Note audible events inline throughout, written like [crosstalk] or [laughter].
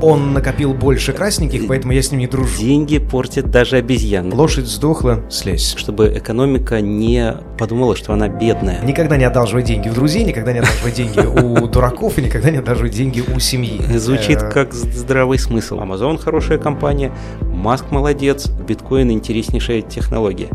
Он накопил больше красненьких, поэтому я с ним не дружу. Деньги портят даже обезьяны. Лошадь сдохла, слезь. Чтобы экономика не подумала, что она бедная. Никогда не одалживай деньги у друзей, никогда не одалживай деньги у дураков и никогда не одалживай деньги у семьи. Звучит э, как здравый смысл. Amazon хорошая компания, Маск молодец, биткоин интереснейшая технология.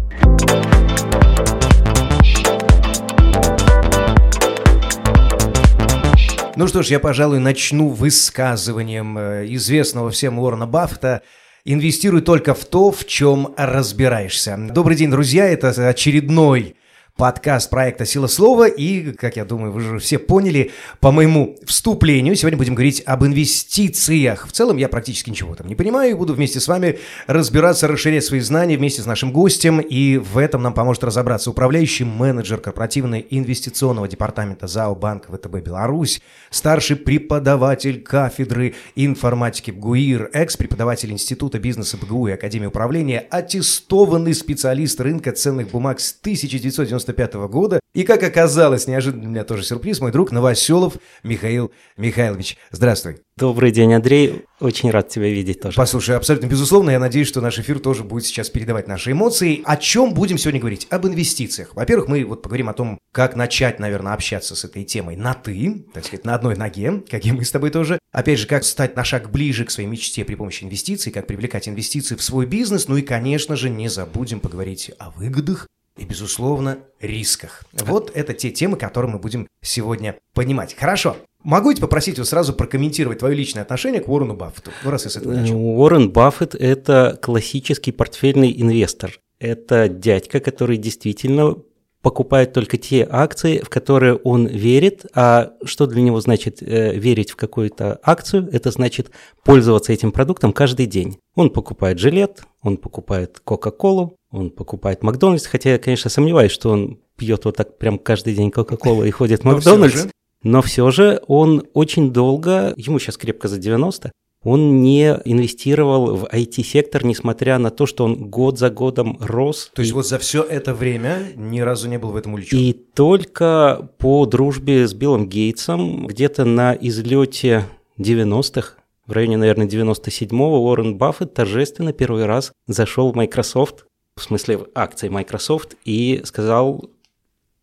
Ну что ж, я, пожалуй, начну высказыванием э, известного всем Уоррена Баффета. Инвестируй только в то, в чем разбираешься. Добрый день, друзья. Это очередной подкаст проекта «Сила слова». И, как я думаю, вы же все поняли, по моему вступлению сегодня будем говорить об инвестициях. В целом я практически ничего там не понимаю и буду вместе с вами разбираться, расширять свои знания вместе с нашим гостем. И в этом нам поможет разобраться управляющий менеджер корпоративно-инвестиционного департамента ЗАО Банка ВТБ Беларусь, старший преподаватель кафедры информатики БГУИР, экс-преподаватель Института бизнеса БГУ и Академии управления, аттестованный специалист рынка ценных бумаг с 1990 95 года. И, как оказалось, неожиданно для меня тоже сюрприз, мой друг Новоселов Михаил Михайлович. Здравствуй. Добрый день, Андрей. Очень рад тебя видеть тоже. Послушай, абсолютно безусловно, я надеюсь, что наш эфир тоже будет сейчас передавать наши эмоции. О чем будем сегодня говорить? Об инвестициях. Во-первых, мы вот поговорим о том, как начать, наверное, общаться с этой темой на «ты», так сказать, на одной ноге, как и мы с тобой тоже. Опять же, как стать на шаг ближе к своей мечте при помощи инвестиций, как привлекать инвестиции в свой бизнес. Ну и, конечно же, не забудем поговорить о выгодах и, безусловно, рисках. Вот это те темы, которые мы будем сегодня понимать. Хорошо. Могу я попросить вас сразу прокомментировать твое личное отношение к Уоррену Баффету? Ну, раз я с этого начал. Уоррен Баффет – это классический портфельный инвестор. Это дядька, который действительно покупает только те акции, в которые он верит. А что для него значит э, верить в какую-то акцию? Это значит пользоваться этим продуктом каждый день. Он покупает жилет, он покупает Кока-Колу, он покупает Макдональдс, хотя я, конечно, сомневаюсь, что он пьет вот так прям каждый день Кока-Колу и ходит в Макдональдс. Но все же он очень долго, ему сейчас крепко за 90, он не инвестировал в IT-сектор, несмотря на то, что он год за годом рос. То есть и... вот за все это время ни разу не был в этом увлечен? И только по дружбе с Биллом Гейтсом, где-то на излете 90-х, в районе, наверное, 97-го, Уоррен Баффет торжественно первый раз зашел в Microsoft, в смысле в акции Microsoft, и сказал,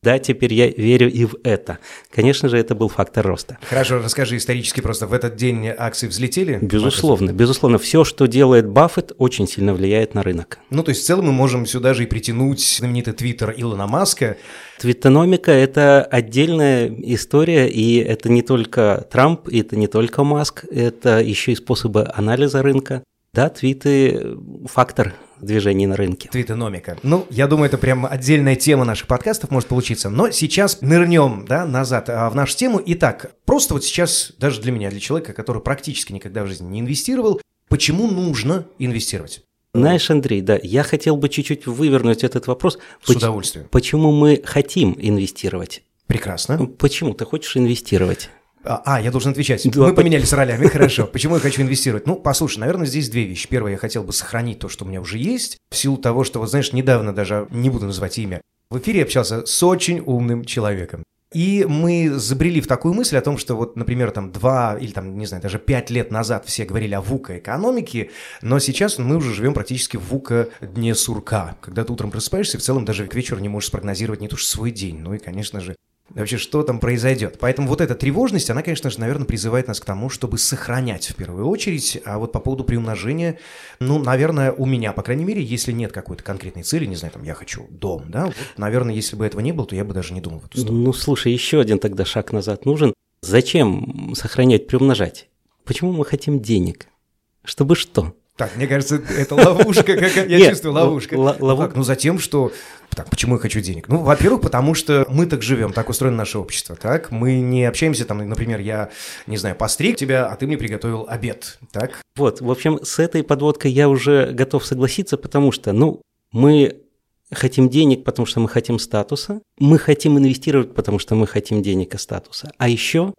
да, теперь я верю и в это. Конечно же, это был фактор роста. Хорошо, расскажи исторически просто, в этот день акции взлетели? Безусловно, безусловно. Все, что делает Баффет, очень сильно влияет на рынок. Ну, то есть в целом мы можем сюда же и притянуть знаменитый твиттер Илона Маска. Твиттономика – это отдельная история, и это не только Трамп, и это не только Маск, это еще и способы анализа рынка. Да, твиты – фактор движений на рынке. Твитономика. Ну, я думаю, это прям отдельная тема наших подкастов может получиться. Но сейчас нырнем, да, назад а, в нашу тему. Итак, просто вот сейчас, даже для меня, для человека, который практически никогда в жизни не инвестировал, почему нужно инвестировать? Знаешь, Андрей, да, я хотел бы чуть-чуть вывернуть этот вопрос. С удовольствием. Почему мы хотим инвестировать? Прекрасно. Почему ты хочешь инвестировать? А, а, я должен отвечать. Да, Мы поменялись ролями, [laughs] хорошо. Почему я хочу инвестировать? Ну, послушай, наверное, здесь две вещи. Первое, я хотел бы сохранить то, что у меня уже есть, в силу того, что, вот знаешь, недавно даже, не буду называть имя, в эфире общался с очень умным человеком. И мы забрели в такую мысль о том, что вот, например, там два или там, не знаю, даже пять лет назад все говорили о ВУКа экономике, но сейчас мы уже живем практически в ВУКа дне сурка, когда ты утром просыпаешься и в целом даже к вечеру не можешь спрогнозировать не то что свой день, ну и, конечно же, вообще, что там произойдет. Поэтому вот эта тревожность, она, конечно же, наверное, призывает нас к тому, чтобы сохранять в первую очередь. А вот по поводу приумножения, ну, наверное, у меня, по крайней мере, если нет какой-то конкретной цели, не знаю, там, я хочу дом, да, вот, наверное, если бы этого не было, то я бы даже не думал в эту сторону. Ну, слушай, еще один тогда шаг назад нужен. Зачем сохранять, приумножать? Почему мы хотим денег? Чтобы что? Так, мне кажется, это ловушка, как я Нет, чувствую, ловушка. Л- лов... Так, ну затем, что... Так, почему я хочу денег? Ну, во-первых, потому что мы так живем, так устроено наше общество, так? Мы не общаемся, там, например, я, не знаю, постриг тебя, а ты мне приготовил обед, так? Вот, в общем, с этой подводкой я уже готов согласиться, потому что, ну, мы хотим денег, потому что мы хотим статуса, мы хотим инвестировать, потому что мы хотим денег и статуса, а еще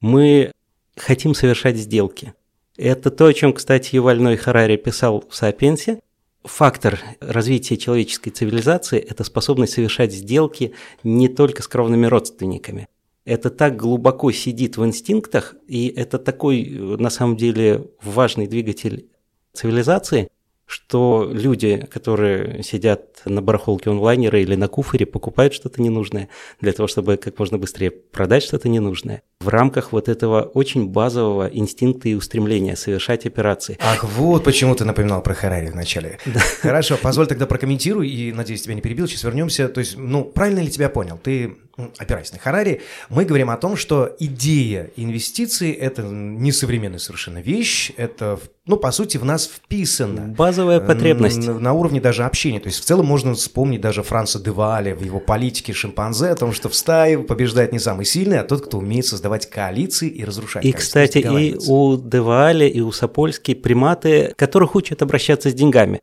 мы хотим совершать сделки – это то, о чем, кстати, Юваль Харари писал в «Сапиенсе». Фактор развития человеческой цивилизации – это способность совершать сделки не только с кровными родственниками. Это так глубоко сидит в инстинктах, и это такой, на самом деле, важный двигатель цивилизации, что люди, которые сидят на барахолке онлайнера или на куфере, покупают что-то ненужное для того, чтобы как можно быстрее продать что-то ненужное. В рамках вот этого очень базового инстинкта и устремления совершать операции. Ах, вот почему ты напоминал про Харари вначале. [laughs] Да. Хорошо, позволь тогда прокомментирую, и, надеюсь, тебя не перебил, сейчас вернемся. То есть, ну, правильно ли тебя понял? Ты опираясь на Харари, мы говорим о том, что идея инвестиций – это не современная совершенно вещь, это, ну, по сути, в нас вписано. Базовая потребность. На, на уровне даже общения. То есть, в целом можно вспомнить даже Франца Деваля в его политике шимпанзе о том, что в стае побеждает не самый сильный, а тот, кто умеет создавать коалиции и разрушать. И, кстати, и у Деваля, и у Сапольски приматы, которых учат обращаться с деньгами.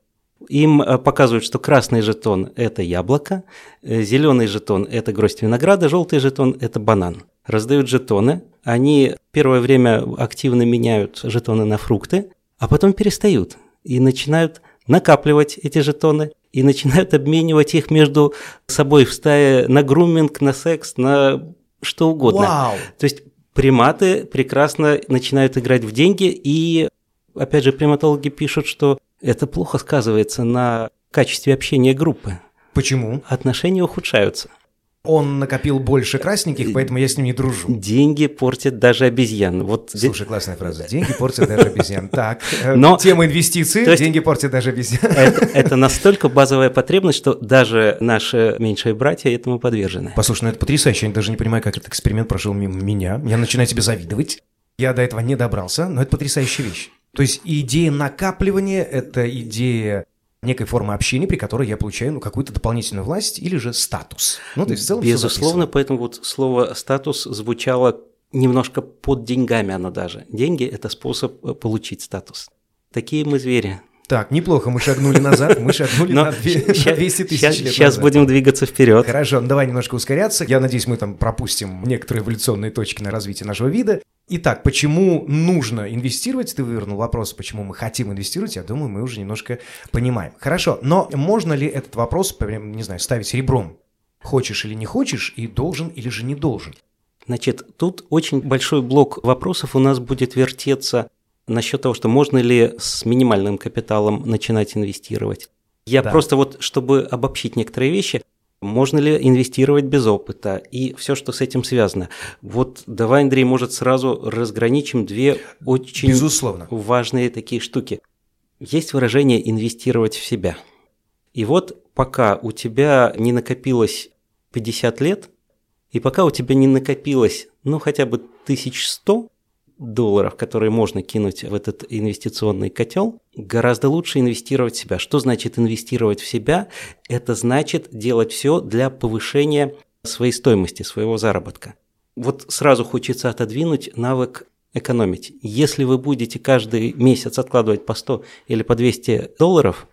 Им э, показывают, что красный жетон – это яблоко, э, зеленый жетон – это гроздь винограда, желтый жетон – это банан. Раздают жетоны, они первое время активно меняют жетоны на фрукты, а потом перестают и начинают накапливать эти жетоны и начинают обменивать их между собой в стае на груминг, на секс, на что угодно. Вау. То есть приматы прекрасно начинают играть в деньги, и опять же приматологи пишут, что это плохо сказывается на качестве общения группы. Почему? Отношения ухудшаются. Он накопил больше красненьких, поэтому я с ним не дружу. Деньги портят даже обезьян. Вот Слушай, классная фраза. Деньги портят даже обезьян. Так, э, Но, тема инвестиций, есть, деньги портят даже обезьян. Это, это настолько базовая потребность, что даже наши меньшие братья этому подвержены. Послушай, ну это потрясающе. Я даже не понимаю, как этот эксперимент прошел мимо меня. Я начинаю тебе завидовать. Я до этого не добрался, но это потрясающая вещь. То есть идея накапливания – это идея некой формы общения, при которой я получаю ну, какую-то дополнительную власть или же статус. Ну, то есть в целом Безусловно, поэтому вот слово «статус» звучало немножко под деньгами оно даже. Деньги – это способ э, получить статус. Такие мы звери. Так, неплохо, мы шагнули назад, мы шагнули на 200 тысяч лет Сейчас будем двигаться вперед. Хорошо, ну давай немножко ускоряться. Я надеюсь, мы там пропустим некоторые эволюционные точки на развитие нашего вида. Итак, почему нужно инвестировать? Ты вывернул вопрос, почему мы хотим инвестировать. Я думаю, мы уже немножко понимаем. Хорошо, но можно ли этот вопрос, не знаю, ставить ребром? Хочешь или не хочешь, и должен или же не должен? Значит, тут очень большой блок вопросов у нас будет вертеться насчет того, что можно ли с минимальным капиталом начинать инвестировать. Я да. просто вот, чтобы обобщить некоторые вещи, можно ли инвестировать без опыта и все, что с этим связано. Вот давай, Андрей, может, сразу разграничим две очень Безусловно. важные такие штуки. Есть выражение «инвестировать в себя». И вот пока у тебя не накопилось 50 лет, и пока у тебя не накопилось, ну, хотя бы 1100, долларов, которые можно кинуть в этот инвестиционный котел, гораздо лучше инвестировать в себя. Что значит инвестировать в себя? Это значит делать все для повышения своей стоимости, своего заработка. Вот сразу хочется отодвинуть навык экономить. Если вы будете каждый месяц откладывать по 100 или по 200 долларов,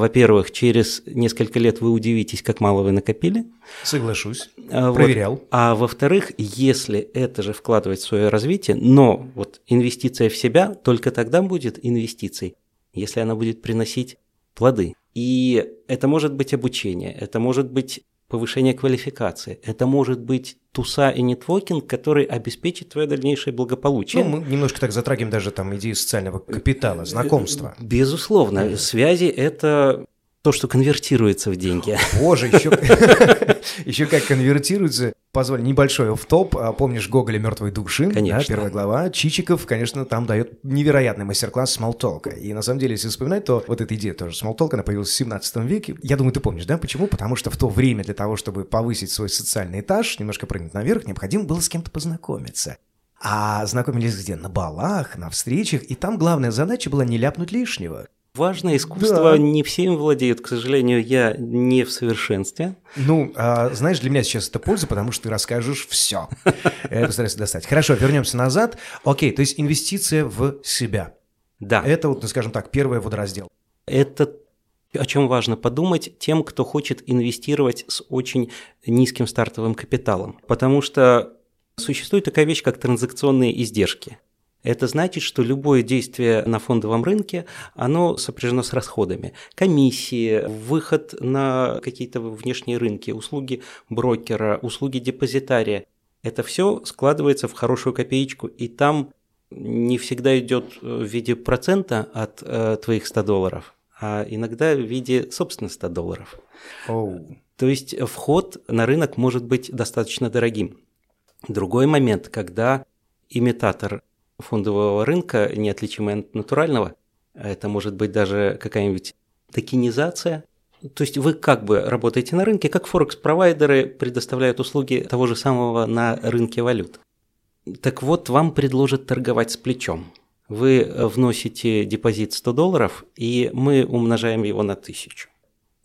во-первых, через несколько лет вы удивитесь, как мало вы накопили. Соглашусь. А, Проверял. Вот. А во-вторых, если это же вкладывать в свое развитие, но вот инвестиция в себя только тогда будет инвестицией, если она будет приносить плоды. И это может быть обучение, это может быть повышение квалификации. Это может быть туса и нетворкинг, который обеспечит твое дальнейшее благополучие. Ну, мы немножко так затрагиваем даже там идеи социального капитала, знакомства. Безусловно, связи – это то, что конвертируется в деньги. [laughs] Боже, еще, [laughs] еще как конвертируется. Позволь, небольшой в топ а Помнишь Гоголя «Мертвые души»? Конечно. Да, первая глава. Чичиков, конечно, там дает невероятный мастер-класс смолтолка. И на самом деле, если вспоминать, то вот эта идея тоже смолтолка, она появилась в 17 веке. Я думаю, ты помнишь, да? Почему? Потому что в то время для того, чтобы повысить свой социальный этаж, немножко прыгнуть наверх, необходимо было с кем-то познакомиться. А знакомились где? На балах, на встречах. И там главная задача была не ляпнуть лишнего. Важное искусство, да. не все им владеют. К сожалению, я не в совершенстве. Ну, а, знаешь, для меня сейчас это польза, потому что ты расскажешь все. Я постараюсь достать. Хорошо, вернемся назад. Окей, то есть инвестиция в себя. Да. Это вот, ну, скажем так, первый водораздел. Это о чем важно подумать тем, кто хочет инвестировать с очень низким стартовым капиталом. Потому что существует такая вещь, как транзакционные издержки. Это значит, что любое действие на фондовом рынке, оно сопряжено с расходами. Комиссии, выход на какие-то внешние рынки, услуги брокера, услуги депозитария. Это все складывается в хорошую копеечку, и там не всегда идет в виде процента от э, твоих 100 долларов, а иногда в виде, собственно, 100 долларов. Oh. То есть вход на рынок может быть достаточно дорогим. Другой момент, когда имитатор фондового рынка, неотличимый от натурального, это может быть даже какая-нибудь токенизация, то есть вы как бы работаете на рынке, как форекс-провайдеры предоставляют услуги того же самого на рынке валют. Так вот, вам предложат торговать с плечом. Вы вносите депозит 100 долларов, и мы умножаем его на 1000.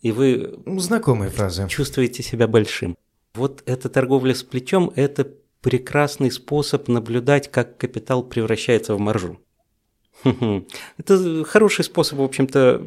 И вы Знакомая фраза. чувствуете себя большим. Вот эта торговля с плечом – это прекрасный способ наблюдать, как капитал превращается в маржу. Это хороший способ, в общем-то,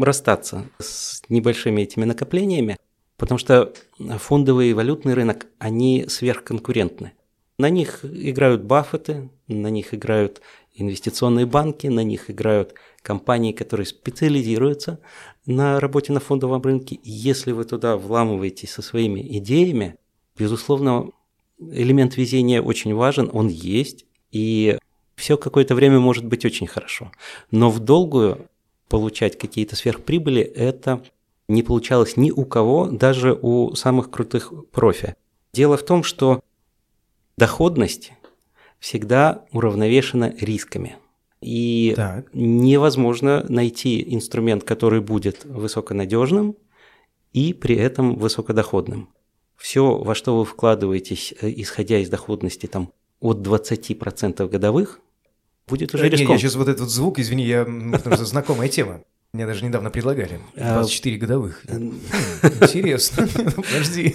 расстаться с небольшими этими накоплениями, потому что фондовый и валютный рынок, они сверхконкурентны. На них играют Баффеты, на них играют инвестиционные банки, на них играют компании, которые специализируются на работе на фондовом рынке. Если вы туда вламываетесь со своими идеями, безусловно, элемент везения очень важен, он есть, и все какое-то время может быть очень хорошо. Но в долгую получать какие-то сверхприбыли это не получалось ни у кого, даже у самых крутых профи. Дело в том, что доходность всегда уравновешена рисками. И Так. невозможно найти инструмент, который будет высоконадежным и при этом высокодоходным. Все, во что вы вкладываетесь, э, исходя из доходности там, от 20% годовых, будет уже Э, не, риском. я сейчас вот этот вот звук, извини, я, потому что знакомая тема. Мне даже недавно предлагали. А, 24 годовых. Хм, Интересно. [laughs] Подожди.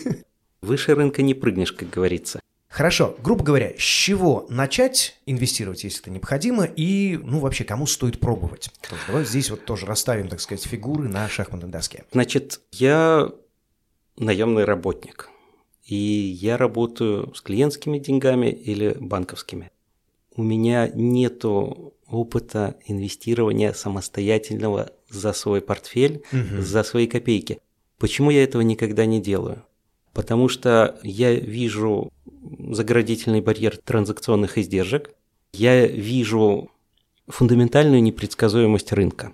Выше рынка не прыгнешь, как говорится. Хорошо, грубо говоря, с чего начать инвестировать, если это необходимо, и, ну, вообще, кому стоит пробовать? Давай здесь вот тоже расставим, так сказать, фигуры на шахматной доске. Значит, я наемный работник. И я работаю с клиентскими деньгами или банковскими. У меня нету опыта инвестирования самостоятельного за свой портфель, Мгм. за свои копейки. Почему я этого никогда не делаю? Потому что я вижу заградительный барьер транзакционных издержек, я вижу фундаментальную непредсказуемость рынка.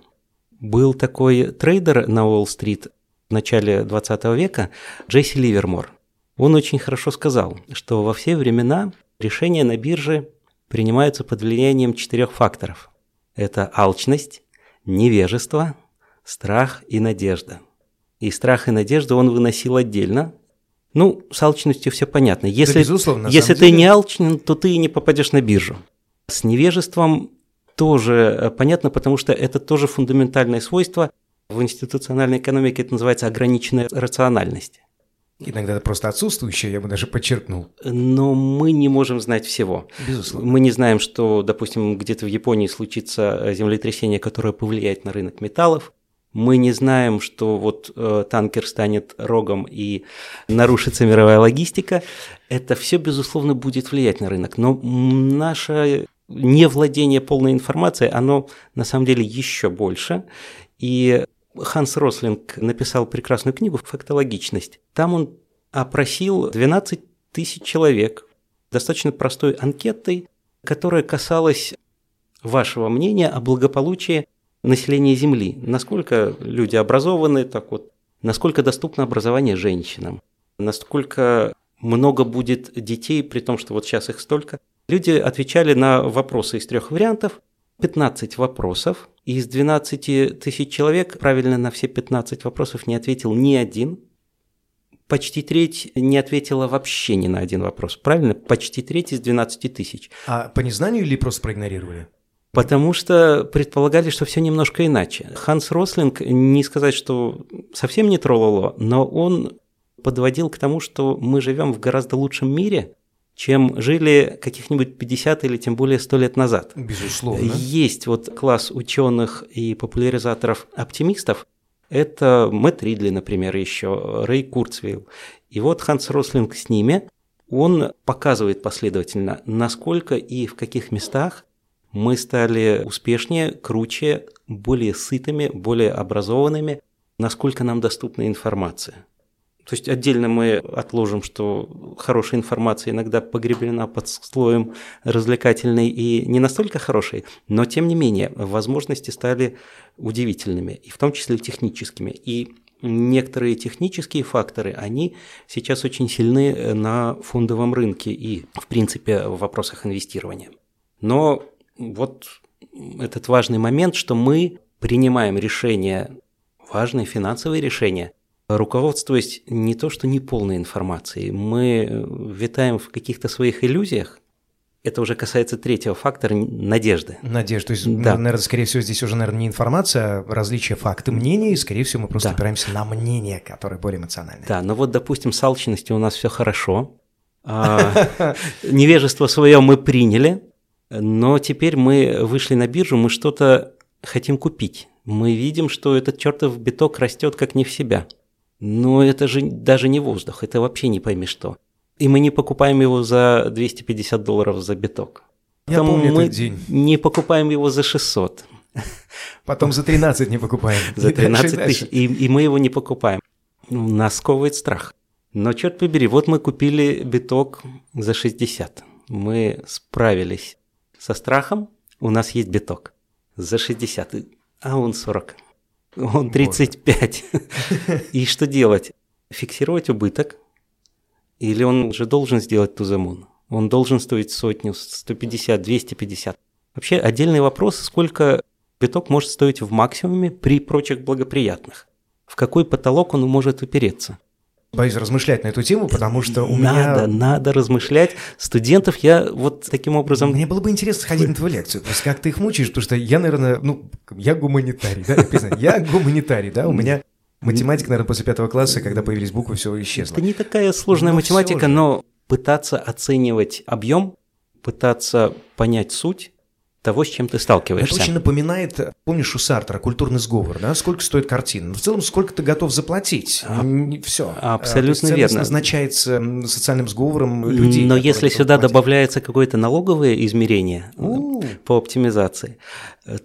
Был такой трейдер на Уолл-стрит в начале 20 века, Джесси Ливермор. Он очень хорошо сказал, что во все времена решения на бирже принимаются под влиянием четырех факторов. Это алчность, невежество, страх и надежда. И страх и надежду он выносил отдельно. Ну, с алчностью все понятно. Если, безусловно, на если ты деле. не алчен, то ты не попадешь на биржу. С невежеством тоже э, понятно, потому что это тоже фундаментальное свойство. В институциональной экономике это называется ограниченная рациональность. Иногда это просто отсутствующее, я бы даже подчеркнул. Но мы не можем знать всего. Безусловно. Мы не знаем, что, допустим, где-то в Японии случится землетрясение, которое повлияет на рынок металлов. Мы не знаем, что вот э, танкер станет рогом и нарушится мировая логистика. Это все, безусловно, будет влиять на рынок. Но наше невладение полной информацией, оно на самом деле еще больше. И Ханс Рослинг написал прекрасную книгу «Фактологичность». Там он опросил 12 тысяч человек достаточно простой анкетой, которая касалась вашего мнения о благополучии населения Земли. Насколько люди образованы, так вот, насколько доступно образование женщинам, насколько много будет детей, при том, что вот сейчас их столько. Люди отвечали на вопросы из трех вариантов, 15 вопросов, и из 12 тысяч человек правильно на все 15 вопросов не ответил ни один. Почти треть не ответила вообще ни на один вопрос. Правильно? Почти треть из 12 тысяч. А по незнанию или просто проигнорировали? Потому что предполагали, что все немножко иначе. Ханс Рослинг, не сказать, что совсем не троллоло, но он подводил к тому, что мы живем в гораздо лучшем мире, чем жили каких-нибудь 50 или тем более 100 лет назад. Безусловно. Есть вот класс ученых и популяризаторов оптимистов. Это Мэтт Ридли, например, еще, Рэй Курцвейл. И вот Ханс Рослинг с ними, он показывает последовательно, насколько и в каких местах мы стали успешнее, круче, более сытыми, более образованными, насколько нам доступна информация. То есть отдельно мы отложим, что хорошая информация иногда погребена под слоем развлекательной и не настолько хорошей, но тем не менее возможности стали удивительными, и в том числе техническими. И некоторые технические факторы, они сейчас очень сильны на фондовом рынке и, в принципе, в вопросах инвестирования. Но вот этот важный момент, что мы принимаем решения, важные финансовые решения, руководствуясь не то что неполной информацией, мы витаем в каких-то своих иллюзиях, это уже касается третьего фактора – надежды. Надежда. То есть, да. наверное, скорее всего, здесь уже, наверное, не информация, а различия факты мнений, и, скорее всего, мы просто да. опираемся на мнение, которое более эмоциональное. Да, но вот, допустим, с алчностью у нас все хорошо, а, [laughs] невежество свое мы приняли, но теперь мы вышли на биржу, мы что-то хотим купить. Мы видим, что этот чертов биток растет как не в себя – но это же даже не воздух, это вообще не пойми что. И мы не покупаем его за 250 долларов за биток. Я Потом помню мы этот день. не покупаем его за 600. Потом за 13 не покупаем. [laughs] За 13 тысяч, и, и мы его не покупаем. Ну, нас сковывает страх. Но черт побери, вот мы купили биток за 60. Мы справились со страхом, у нас есть биток за 60, а он 40. Он 35. И что делать? Фиксировать убыток? Или он же должен сделать туземун? Он должен стоить сотню, 150, 250. Вообще отдельный вопрос, сколько биток может стоить в максимуме при прочих благоприятных. В какой потолок он может упереться? Боюсь размышлять на эту тему, потому что у надо, меня... Надо, надо размышлять. Студентов я вот таким образом... Мне было бы интересно сходить на твою лекцию, то есть как ты их мучаешь, потому что я, наверное, ну, я гуманитарий, да, я гуманитарий, да, у меня математика, наверное, после пятого класса, когда появились буквы, все исчезло. Это не такая сложная но математика, но пытаться оценивать объем, пытаться понять суть, того, с чем ты сталкиваешься. Это очень напоминает, помнишь у Сартера, культурный сговор, да? Сколько стоит картина? В целом, сколько ты готов заплатить? А, Все. Абсолютно а, верно. назначается социальным сговором людей. Но если сюда платить. добавляется какое-то налоговое измерение У-у-у. по оптимизации,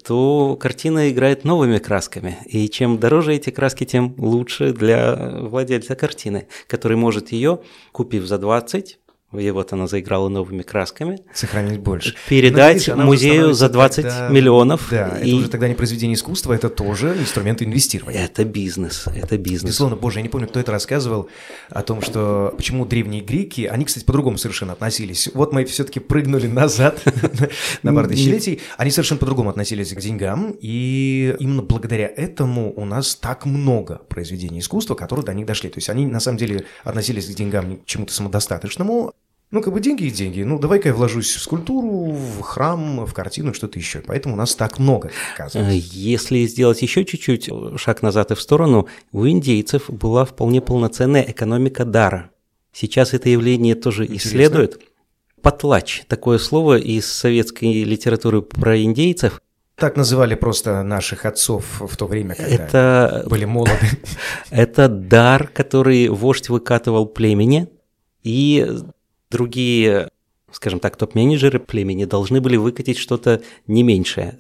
то картина играет новыми красками. И чем дороже эти краски, тем лучше для владельца картины, который может ее, купив за 20, и вот она заиграла новыми красками. Сохранить больше. Передать Но, видишь, музею за 20 тогда... миллионов. Да, и... это уже тогда не произведение искусства, это тоже инструмент инвестирования. Это бизнес, это бизнес. Безусловно, боже, я не помню, кто это рассказывал, о том, что почему древние греки, они, кстати, по-другому совершенно относились. Вот мы все-таки прыгнули назад [laughs] на пару тысячелетий, они совершенно по-другому относились к деньгам, и именно благодаря этому у нас так много произведений искусства, которые до них дошли. То есть они, на самом деле, относились к деньгам к чему-то самодостаточному, ну, как бы деньги и деньги. Ну, давай-ка я вложусь в скульптуру, в храм, в картину, что-то еще. Поэтому у нас так много, оказывается. Э, если сделать еще чуть-чуть шаг назад и в сторону, у индейцев была вполне полноценная экономика дара. Сейчас это явление тоже Интересно. исследуют. Потлач – такое слово из советской литературы про индейцев – так называли просто наших отцов в то время, когда это, были молоды. [laughs] Это дар, который вождь выкатывал племени, и другие, скажем так, топ-менеджеры племени должны были выкатить что-то не меньшее.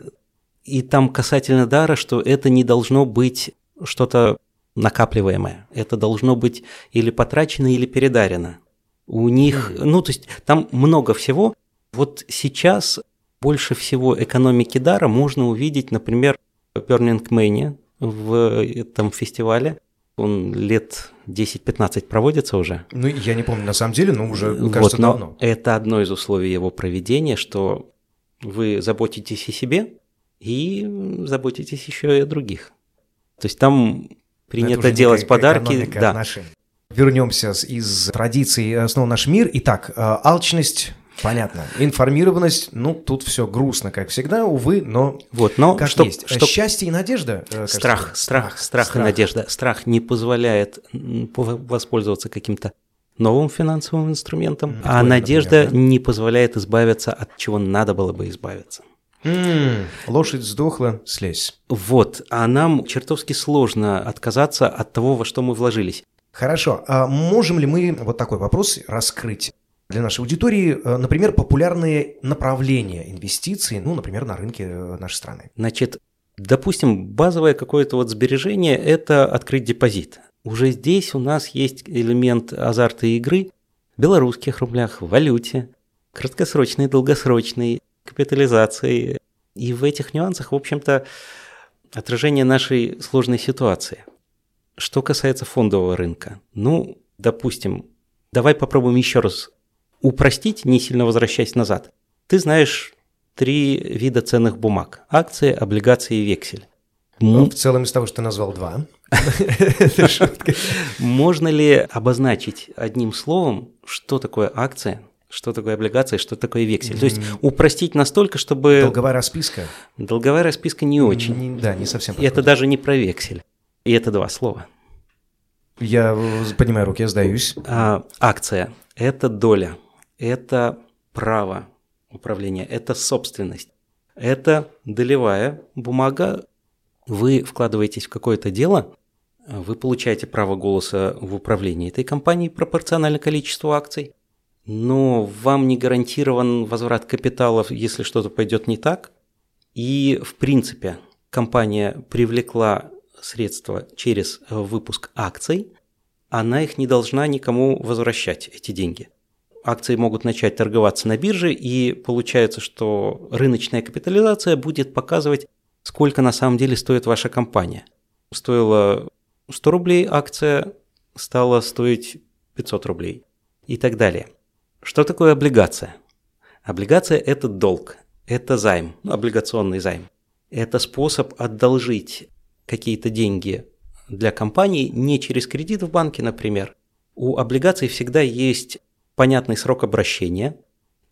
И там касательно дара, что это не должно быть что-то накапливаемое. Это должно быть или потрачено, или передарено. У них, ну, то есть там много всего. Вот сейчас больше всего экономики дара можно увидеть, например, в Burning Man в этом фестивале – он лет 10-15 проводится уже. Ну, я не помню на самом деле, но уже, кажется, вот, но давно. Это одно из условий его проведения, что вы заботитесь о себе и заботитесь еще и о других. То есть там принято делать подарки. Да. Вернемся из традиций снова наш мир. Итак, э, алчность Понятно. Информированность, ну, тут все грустно, как всегда, увы, но вот, но как что, есть. Что... Счастье и надежда. Э, страх, страх, страх, страх, и надежда. Страх не позволяет воспользоваться каким-то новым финансовым инструментом, Какой, а надежда например, да? не позволяет избавиться от чего надо было бы избавиться. Mm, лошадь сдохла, слезь. Вот, а нам чертовски сложно отказаться от того, во что мы вложились. Хорошо, а можем ли мы вот такой вопрос раскрыть? Для нашей аудитории, э, например, популярные направления инвестиций, ну, например, на рынке э, нашей страны? Значит, допустим, базовое какое-то вот сбережение – это открыть депозит. уже здесь у нас есть элемент азарта игры в белорусских рублях, в валюте, краткосрочной, долгосрочной, капитализации. И в этих нюансах, в общем-то, отражение нашей сложной ситуации. Что касается фондового рынка, ну, допустим, давай попробуем еще раз упростить, не сильно возвращаясь назад. Ты знаешь три вида ценных бумаг – акции, облигации и вексель. Ну, в целом из того, что ты назвал два. [laughs] Можно ли обозначить одним словом, что такое акция, что такое облигация, что такое вексель. То есть упростить настолько, чтобы... Долговая расписка? Долговая расписка не очень. Да, не совсем. Это даже не про вексель. И это два слова. Я поднимаю руки, я сдаюсь. А, акция – это доля, это право управления, это собственность. Это долевая бумага. Вы вкладываетесь в какое-то дело, вы получаете право голоса в управлении этой компанией пропорционально количеству акций – но вам не гарантирован возврат капиталов, если что-то пойдет не так. И, в принципе, компания привлекла средства через выпуск акций, она их не должна никому возвращать, эти деньги. Акции могут начать торговаться на бирже, и получается, что рыночная капитализация будет показывать, сколько на самом деле стоит ваша компания. Стоила 100 рублей акция, стала стоить 500 рублей и так далее. Что такое облигация? Облигация – это долг, это займ, ну, облигационный займ. Это способ одолжить какие-то деньги для компании не через кредит в банке, например. У облигаций всегда есть понятный срок обращения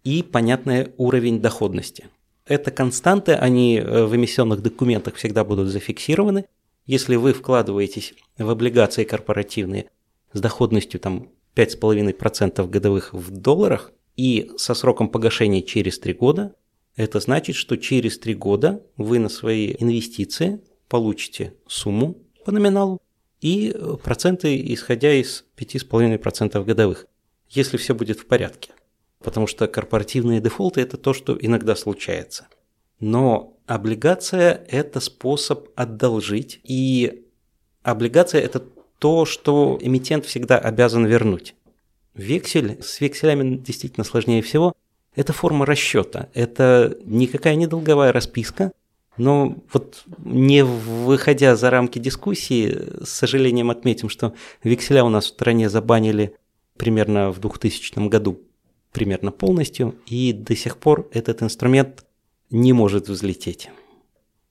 и понятный уровень доходности. Это константы, они э, в эмиссионных документах всегда будут зафиксированы. Если вы вкладываетесь в облигации корпоративные с доходностью там 5,5% годовых в долларах и со сроком погашения через 3 года, это значит, что через 3 года вы на свои инвестиции получите сумму по номиналу и э, проценты, исходя из 5,5% годовых, если все будет в порядке. Потому что корпоративные дефолты – это то, что иногда случается. Но облигация – это способ одолжить, и облигация – это то, что эмитент всегда обязан вернуть. Вексель с векселями действительно сложнее всего. Это форма расчета. Это никакая не долговая расписка, но вот не выходя за рамки дискуссии, с сожалением отметим, что векселя у нас в стране забанили примерно в 2000 году примерно полностью, и до сих пор этот инструмент не может взлететь.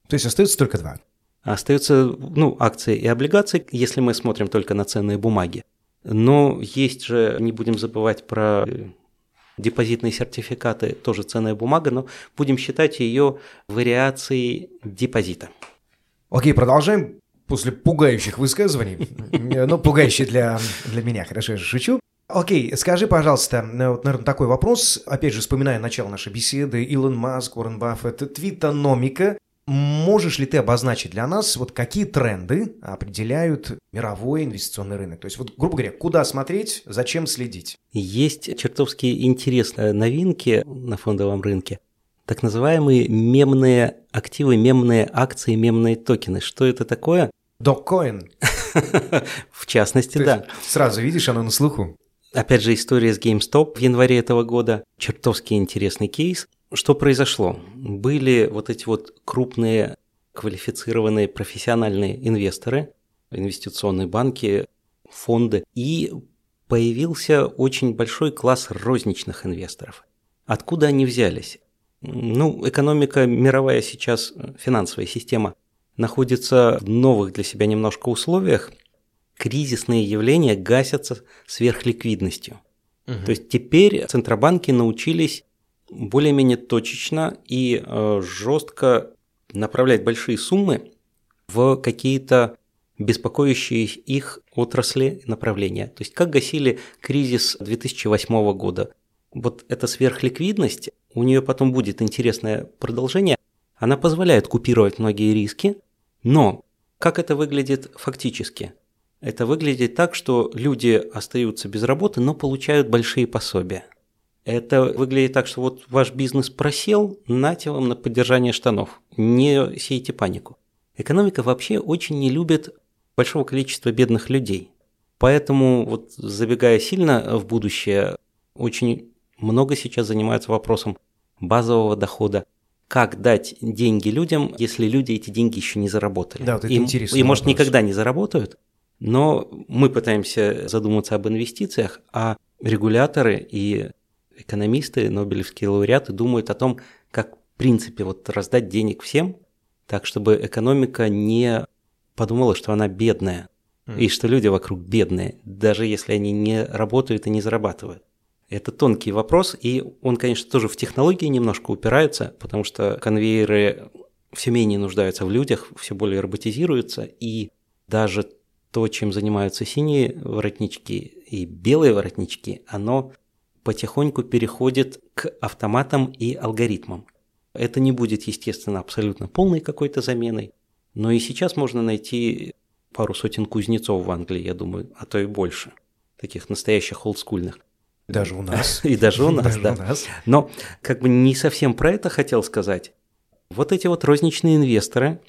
То есть остается только два. Остаются ну, акции и облигации, если мы смотрим только на ценные бумаги. Но есть же, не будем забывать про депозитные сертификаты, тоже ценная бумага, но будем считать ее вариацией депозита. Окей, продолжаем после пугающих высказываний. [laughs] Ну, пугающие для, для меня, хорошо, я шучу. Окей, скажи, пожалуйста, вот, наверное, такой вопрос, опять же, вспоминая начало нашей беседы, Илон Маск, Уоррен Баффет, твитономика, Можешь ли ты обозначить для нас, вот какие тренды определяют мировой инвестиционный рынок? То есть, вот, грубо говоря, куда смотреть, зачем следить? Есть чертовски интересные новинки на фондовом рынке. Так называемые мемные активы, мемные акции, мемные токены. Что это такое? Доккоин. [laughs] В частности, да. Сразу видишь, оно на слуху. Опять же, история с GameStop в январе этого года. Чертовски интересный кейс. Что произошло? Были вот эти вот крупные квалифицированные профессиональные инвесторы, инвестиционные банки, фонды, и появился очень большой класс розничных инвесторов. Откуда они взялись? Ну, экономика мировая сейчас, финансовая система, находится в новых для себя немножко условиях. Кризисные явления гасятся сверхликвидностью. Угу. То есть теперь центробанки научились более-менее точечно и э, жестко направлять большие суммы в какие-то беспокоящие их отрасли направления. То есть как гасили кризис 2008 года. Вот эта сверхликвидность, у нее потом будет интересное продолжение, она позволяет купировать многие риски, но как это выглядит фактически? Это выглядит так, что люди остаются без работы, но получают большие пособия. Это выглядит так, что вот ваш бизнес просел, нате вам на поддержание штанов. Не сейте панику. Экономика вообще очень не любит большого количества бедных людей. Поэтому, вот забегая сильно в будущее, очень много сейчас занимаются вопросом базового дохода. Как дать деньги людям, если люди эти деньги еще не заработали? Да, вот это и, интересный И, может, вопрос. никогда не заработают, но мы пытаемся задуматься об инвестициях, а регуляторы и экономисты, нобелевские лауреаты думают о том, как в принципе вот раздать денег всем, так чтобы экономика не подумала, что она бедная, Мгм. и что люди вокруг бедные, даже если они не работают и не зарабатывают. Это тонкий вопрос, и он, конечно, тоже в технологии немножко упирается, потому что конвейеры все менее нуждаются в людях, все более роботизируются, и даже то, чем занимаются синие воротнички и белые воротнички, оно потихоньку переходит к автоматам и алгоритмам. Это не будет, естественно, абсолютно полной какой-то заменой, но и сейчас можно найти пару сотен кузнецов в Англии, я думаю, а то и больше, таких настоящих олдскульных. Даже у нас. [laughs] И даже у нас, Даже да. у нас. Но как бы не совсем про это хотел сказать. Вот эти вот розничные инвесторы,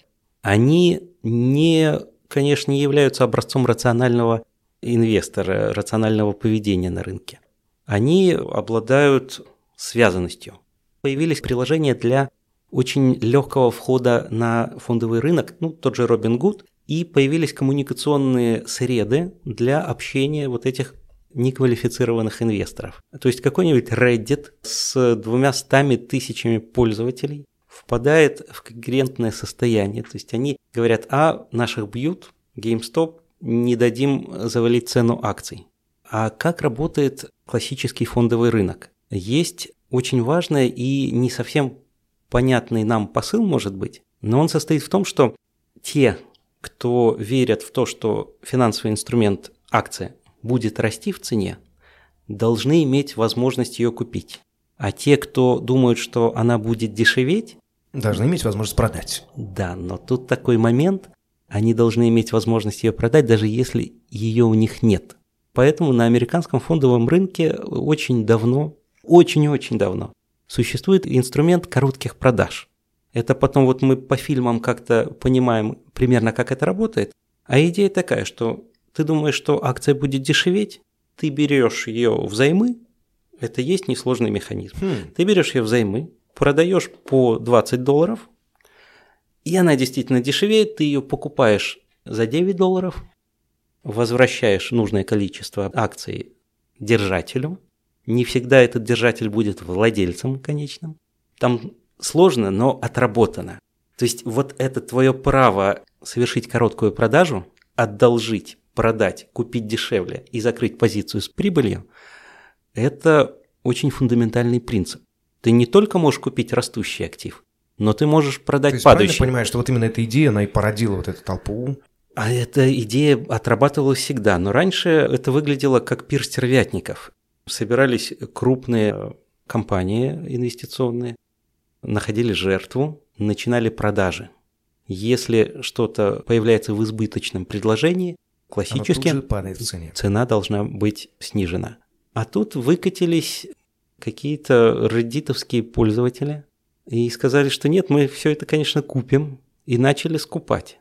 они не, конечно, не являются образцом рационального инвестора, рационального поведения на рынке. Они обладают связанностью. Появились приложения для очень легкого входа на фондовый рынок, ну, тот же Robinhood, и появились коммуникационные среды для общения вот этих неквалифицированных инвесторов. То есть какой-нибудь Reddit с двумя стами тысячами пользователей впадает в конкурентное состояние. То есть они говорят, а наших бьют, GameStop, не дадим завалить цену акций. А как работает классический фондовый рынок? Есть очень важный и не совсем понятный нам посыл, может быть, но он состоит в том, что те, кто верят в то, что финансовый инструмент, акция, будет расти в цене, должны иметь возможность ее купить. А те, кто думают, что она будет дешеветь, Должны иметь возможность продать. да, но тут такой момент, они должны иметь возможность ее продать, даже если ее у них нет. Поэтому на американском фондовом рынке очень давно, очень-очень давно существует инструмент коротких продаж. Это потом вот мы по фильмам как-то понимаем примерно, как это работает. А идея такая, что ты думаешь, что акция будет дешеветь, ты берешь ее взаймы, это есть несложный механизм. Хм. Ты берешь ее взаймы, продаешь по 20 долларов, и она действительно дешевеет, ты ее покупаешь за 9 долларов, возвращаешь нужное количество акций держателю. Не всегда этот держатель будет владельцем конечным. Там сложно, но отработано. То есть вот это твое право совершить короткую продажу, одолжить, продать, купить дешевле и закрыть позицию с прибылью, это очень фундаментальный принцип. Ты не только можешь купить растущий актив, но ты можешь То продать есть правильно падающий. понимаешь, что вот именно эта идея, она и породила вот эту толпу. А эта идея отрабатывалась всегда, но раньше это выглядело как пир стервятников. Собирались крупные компании инвестиционные, находили жертву, начинали продажи. Если что-то появляется в избыточном предложении, классически цена должна быть снижена. А тут выкатились какие-то реддитовские пользователи и сказали, что нет, мы все это, конечно, купим, и начали скупать.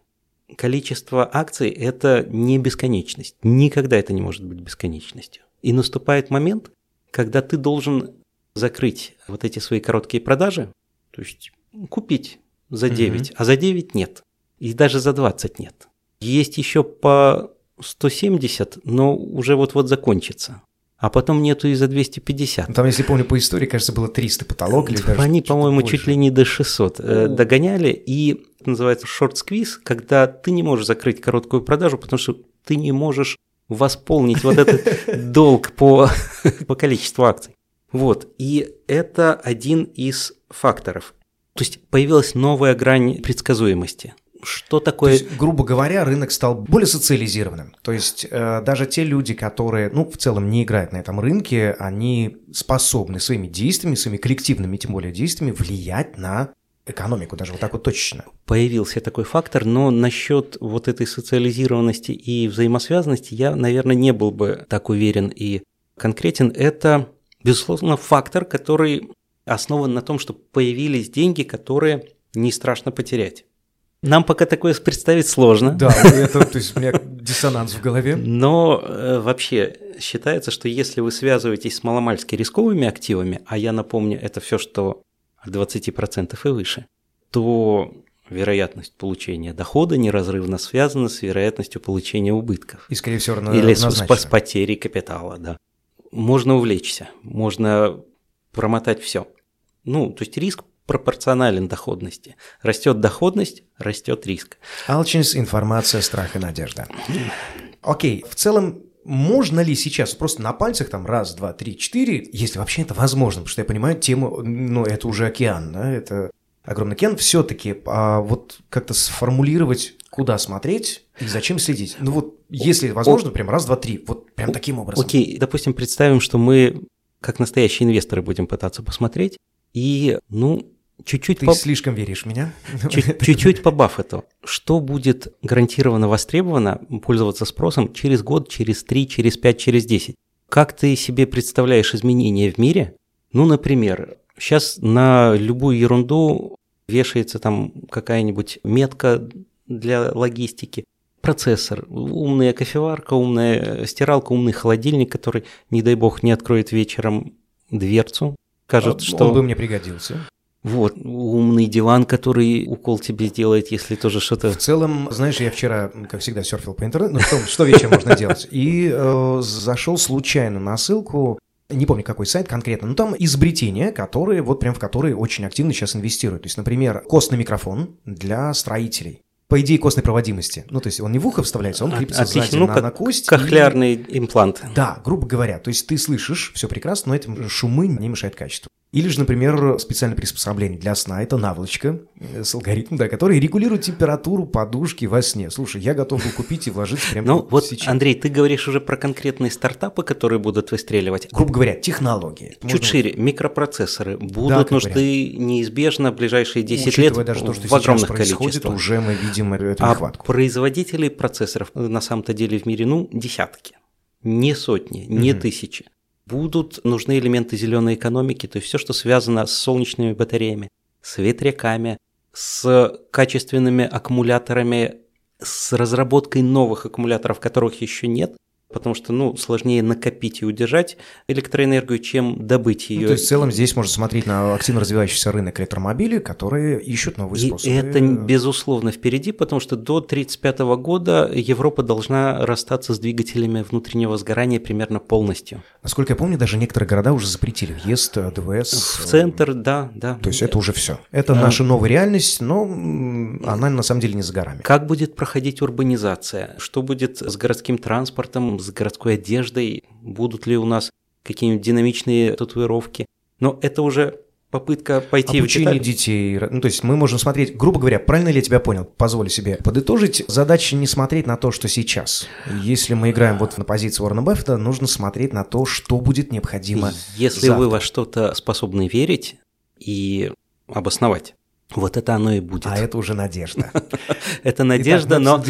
Количество акций – это не бесконечность. Никогда это не может быть бесконечностью. И наступает момент, когда ты должен закрыть вот эти свои короткие продажи, то есть купить за 9, а за 9 нет. И даже за 20 нет. Есть еще по 170, но уже вот-вот закончится. А потом нету и за 250. Ну, Там, если помню, по истории, кажется, было 300 потолок. Или даже Они, по-моему, чуть ли не до 600 э, О. догоняли. И это называется шорт-сквиз, когда ты не можешь закрыть короткую продажу, потому что ты не можешь восполнить вот этот [laughs] долг по, [laughs] по количеству акций. Вот. И это один из факторов. То есть появилась новая грань предсказуемости. Что То такое... есть, грубо говоря, рынок стал более социализированным. То есть э, даже те люди, которые, ну, в целом не играют на этом рынке, они способны своими действиями, своими коллективными, тем более действиями, влиять на экономику, даже вот так вот точечно. появился такой фактор, но насчет вот этой социализированности и взаимосвязанности я, наверное, не был бы так уверен и конкретен. Это, безусловно, фактор, который основан на том, что появились деньги, которые не страшно потерять. Нам пока такое представить сложно. Да, это, то есть у меня диссонанс в голове. Но э, вообще считается, что если вы связываетесь с маломальски рисковыми активами, а я напомню, это все, что от 20% и выше, то вероятность получения дохода неразрывно связана с вероятностью получения убытков. И, скорее всего, Или с, с потерей капитала, да. Можно увлечься, можно промотать все. Ну, то есть риск пропорционален доходности. Растет доходность, растет риск. Алчность, информация, страх и надежда. Окей, в целом можно ли сейчас просто на пальцах там раз, два, три, четыре, если вообще это возможно, потому что я понимаю тему, ну это уже океан, да, это огромный океан, все-таки а вот как-то сформулировать, куда смотреть и зачем следить. Ну вот если возможно, прям раз, два, три, вот прям таким образом. Окей, допустим, представим, что мы как настоящие инвесторы будем пытаться посмотреть, и, ну, чуть-чуть... Ты по... слишком веришь в меня. [laughs] Чуть-чуть по Баффету. Что будет гарантированно востребовано пользоваться спросом через год, через три, через пять, через десять? Как ты себе представляешь изменения в мире? Ну, например, сейчас на любую ерунду вешается там какая-нибудь метка для логистики, процессор, умная кофеварка, умная стиралка, умный холодильник, который, не дай бог, не откроет вечером дверцу. Кажется, а, что... Он бы мне пригодился. Вот, умный диван, который укол тебе сделает, если тоже что-то... В целом, знаешь, я вчера, как всегда, серфил по интернету, ну что, что вечером можно делать, и э, зашел случайно на ссылку, не помню, какой сайт конкретно, но там изобретения, которые, вот прям в которые очень активно сейчас инвестируют. То есть, например, костный микрофон для строителей по идее костной проводимости. Ну, то есть он не в ухо вставляется, он крепится Отлично. сзади ну, на, как на кость. Кохлеарный и... имплант. Да, грубо говоря. То есть ты слышишь, все прекрасно, но этим шумы не мешает качеству. Или же, например, специальное приспособление для сна. Это наволочка э, с алгоритмом, да, который регулирует температуру подушки во сне. Слушай, я готов был купить и вложить прямо Ну вот, сейчас. Андрей, ты говоришь уже про конкретные стартапы, которые будут выстреливать. Грубо говоря, технологии. Чуть Можно... шире, микропроцессоры будут да, нужны говоря. неизбежно в ближайшие 10 Учитывая лет даже то, что в огромных количествах. уже мы видим эту а нехватку. производителей процессоров на самом-то деле в мире, ну, десятки. Не сотни, не угу. тысячи будут нужны элементы зеленой экономики, то есть все, что связано с солнечными батареями, с ветряками, с качественными аккумуляторами, с разработкой новых аккумуляторов, которых еще нет – потому что, ну, сложнее накопить и удержать электроэнергию, чем добыть ее. Ну, то есть в целом здесь можно смотреть на активно развивающийся рынок электромобилей, которые ищут новые и способы. это, безусловно, впереди, потому что до 1935 года Европа должна расстаться с двигателями внутреннего сгорания примерно полностью. Насколько я помню, даже некоторые города уже запретили въезд э, ДВС. В центр, да, да. То есть это уже все. Это а... наша новая реальность, но она на самом деле не за горами. Как будет проходить урбанизация? Что будет с городским транспортом, с городской одеждой, будут ли у нас какие-нибудь динамичные татуировки. Но это уже попытка пойти Обучение в деталь. детей. Ну, то есть мы можем смотреть, грубо говоря, правильно ли я тебя понял? Позволю себе подытожить. Задача не смотреть на то, что сейчас. Если мы играем вот на позиции Уоррена Баффета, нужно смотреть на то, что будет необходимо Если завтра. вы во что-то способны верить и обосновать, вот это оно и будет. А это уже надежда. [laughs] Это надежда, но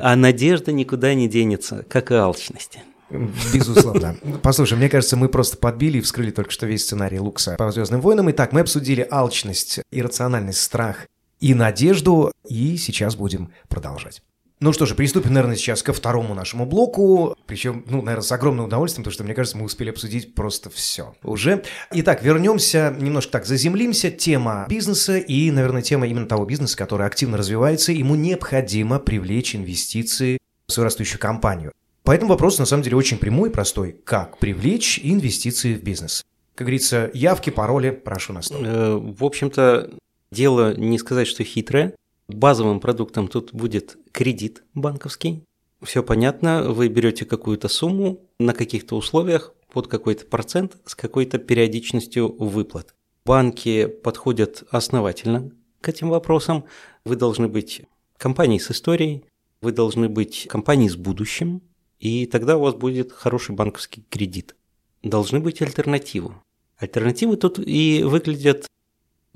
а надежда никуда не денется, как и алчность. Безусловно. Послушай, мне кажется, мы просто подбили и вскрыли только что весь сценарий Лукса по «Звездным войнам». Итак, мы обсудили алчность, иррациональность, страх и надежду, и сейчас будем продолжать. Ну что же, приступим, наверное, сейчас ко второму нашему блоку. Причем, ну, наверное, с огромным удовольствием, потому что, мне кажется, мы успели обсудить просто все уже. Итак, вернемся, немножко так заземлимся. Тема бизнеса и, наверное, тема именно того бизнеса, который активно развивается. Ему необходимо привлечь инвестиции в свою растущую компанию. Поэтому вопрос, на самом деле, очень прямой и простой. Как привлечь инвестиции в бизнес? Как говорится, явки, пароли, прошу на стол. Э, в общем-то, дело не сказать, что хитрое. Базовым продуктом тут будет кредит банковский. Все понятно, вы берете какую-то сумму на каких-то условиях под какой-то процент с какой-то периодичностью выплат. Банки подходят основательно к этим вопросам. Вы должны быть компанией с историей, вы должны быть компанией с будущим, и тогда у вас будет хороший банковский кредит. Должны быть альтернативы. Альтернативы тут и выглядят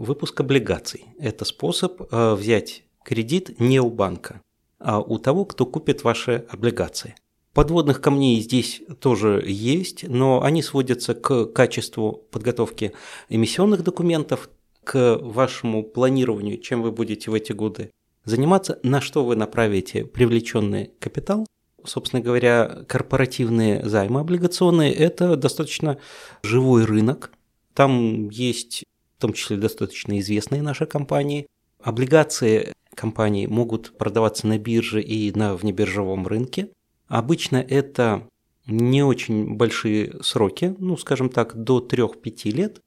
Выпуск облигаций – это способ э, взять кредит не у банка, а у того, кто купит ваши облигации. Подводных камней здесь тоже есть, но они сводятся к качеству подготовки эмиссионных документов, к вашему планированию, чем вы будете в эти годы заниматься, на что вы направите привлеченный капитал. Собственно говоря, корпоративные займы облигационные – это достаточно живой рынок. Там есть в том числе достаточно известные наши компании. Облигации компаний могут продаваться на бирже и на внебиржевом рынке. Обычно это не очень большие сроки, ну, скажем так, до 3-5 лет.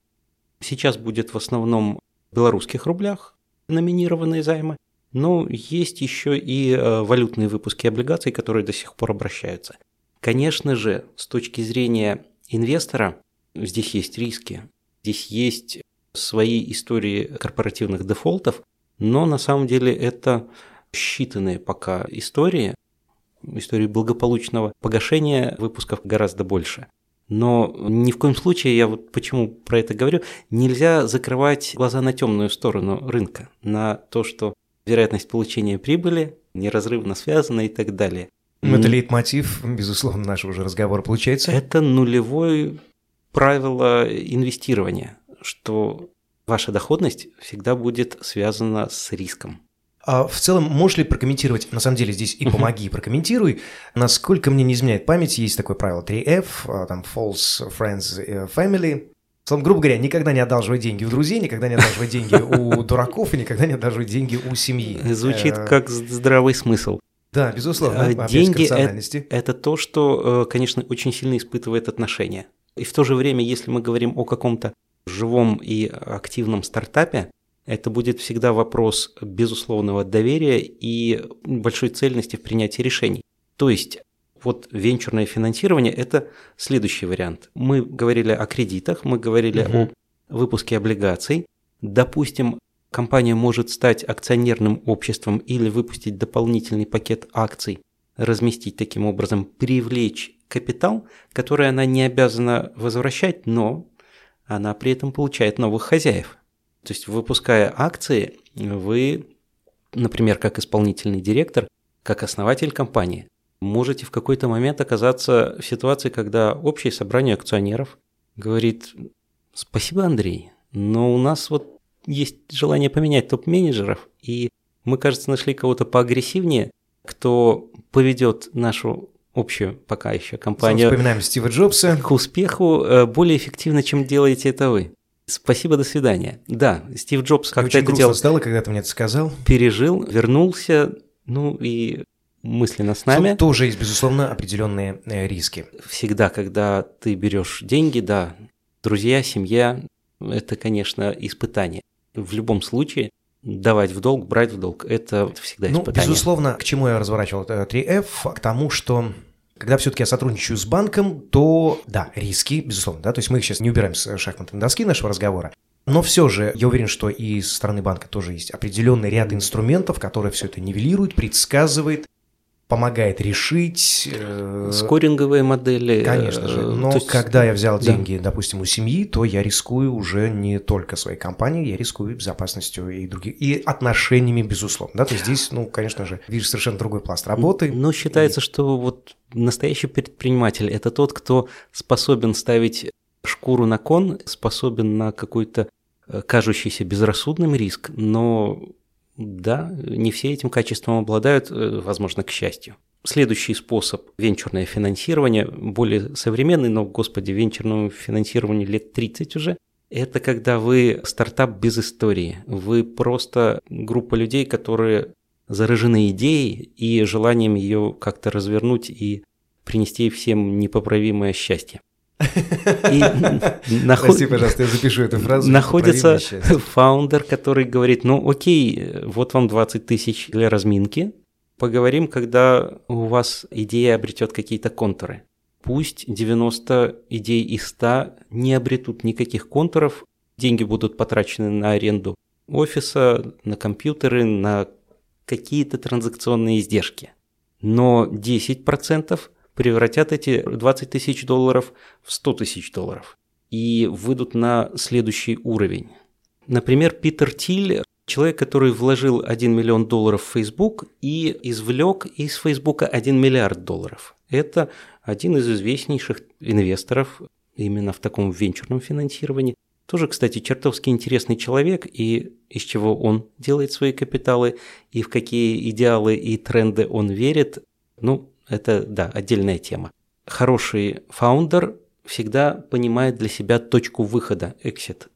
Сейчас будет в основном в белорусских рублях номинированные займы, но есть еще и э, валютные выпуски облигаций, которые до сих пор обращаются. Конечно же, с точки зрения инвестора, здесь есть риски, здесь есть свои истории корпоративных дефолтов, но на самом деле это считанные пока истории, истории благополучного погашения выпусков гораздо больше. Но ни в коем случае, я вот почему про это говорю, нельзя закрывать глаза на темную сторону рынка, на то, что вероятность получения прибыли неразрывно связана и так далее. Ну, это лейтмотив, безусловно, нашего же разговора получается. Это нулевое правило инвестирования, что ваша доходность всегда будет связана с риском. А в целом, можешь ли прокомментировать, на самом деле здесь и помоги, прокомментируй, насколько мне не изменяет память, есть такое правило 3F, а, там False Friends э, Family, Словом, грубо говоря, никогда не одалживай деньги у друзей, никогда не одалживай деньги у [laughs] дураков и никогда не одалживай деньги у семьи. Звучит э, как здравый смысл. Да, безусловно. А деньги – это то, что, э, конечно, очень сильно испытывает отношения. И в то же время, если мы говорим о каком-то живом и активном стартапе, это будет всегда вопрос безусловного доверия и большой цельности в принятии решений. То есть вот венчурное финансирование – это следующий вариант. Мы говорили о кредитах, мы говорили угу. о выпуске облигаций. Допустим, компания может стать акционерным обществом или выпустить дополнительный пакет акций, разместить таким образом, привлечь капитал, который она не обязана возвращать, но она при этом получает новых хозяев. То есть, выпуская акции, вы, например, как исполнительный директор, как основатель компании, можете в какой-то момент оказаться в ситуации, когда общее собрание акционеров говорит, спасибо, Андрей, но у нас вот есть желание поменять топ-менеджеров, и мы, кажется, нашли кого-то поагрессивнее, кто поведет нашу общую пока еще компанию. Вспоминаем Стива Джобса. К успеху э, более эффективно, чем делаете это вы. Спасибо, до свидания. Да, Стив Джобс как-то это делал. стало, когда ты мне это сказал. Пережил, вернулся, ну и мысленно с нами. Тут тоже есть, безусловно, определенные э, риски. Всегда, когда ты берешь деньги, да, друзья, семья, это, конечно, испытание. В любом случае, давать в долг, брать в долг, это всегда ну, испытание. Безусловно, к чему я разворачивал 3F, к тому, что когда все-таки я сотрудничаю с банком, то да, риски, безусловно, да, то есть мы их сейчас не убираем с шахматной доски нашего разговора, но все же я уверен, что и со стороны банка тоже есть определенный ряд инструментов, которые все это нивелируют, предсказывает, помогает решить. Э, Скоринговые модели. Конечно же. Э, Но есть... когда я взял деньги, да. допустим, у семьи, то я рискую уже не только своей компанией, я рискую безопасностью и других, и отношениями, безусловно. Да? То есть здесь, ну, конечно же, видишь совершенно другой пласт работы. Но считается, и... что вот настоящий предприниматель – это тот, кто способен ставить шкуру на кон, способен на какой-то э, кажущийся безрассудным риск, но да, не все этим качеством обладают, э, возможно, к счастью. Следующий способ – венчурное финансирование, более современный, но, господи, венчурному финансированию лет 30 уже. Это когда вы стартап без истории. Вы просто группа людей, которые заражены идеей и желанием ее как-то развернуть и принести всем непоправимое счастье. И [laughs] наход... Прости, пожалуйста, я запишу эту фразу. Находится фаундер, который говорит, ну окей, вот вам 20 тысяч для разминки, поговорим, когда у вас идея обретет какие-то контуры. Пусть 90 идей из 100 не обретут никаких контуров, деньги будут потрачены на аренду офиса, на компьютеры, на какие-то транзакционные издержки. Но 10% превратят эти 20 тысяч долларов в 100 тысяч долларов и выйдут на следующий уровень. Например, Питер Тиль, человек, который вложил 1 миллион долларов в Facebook и извлек из Facebook 1 миллиард долларов. Это один из известнейших инвесторов именно в таком венчурном финансировании. Тоже, кстати, чертовски интересный человек, и из чего он делает свои капиталы, и в какие идеалы и тренды он верит, ну, это, да, отдельная тема. Хороший фаундер всегда понимает для себя точку выхода, exit.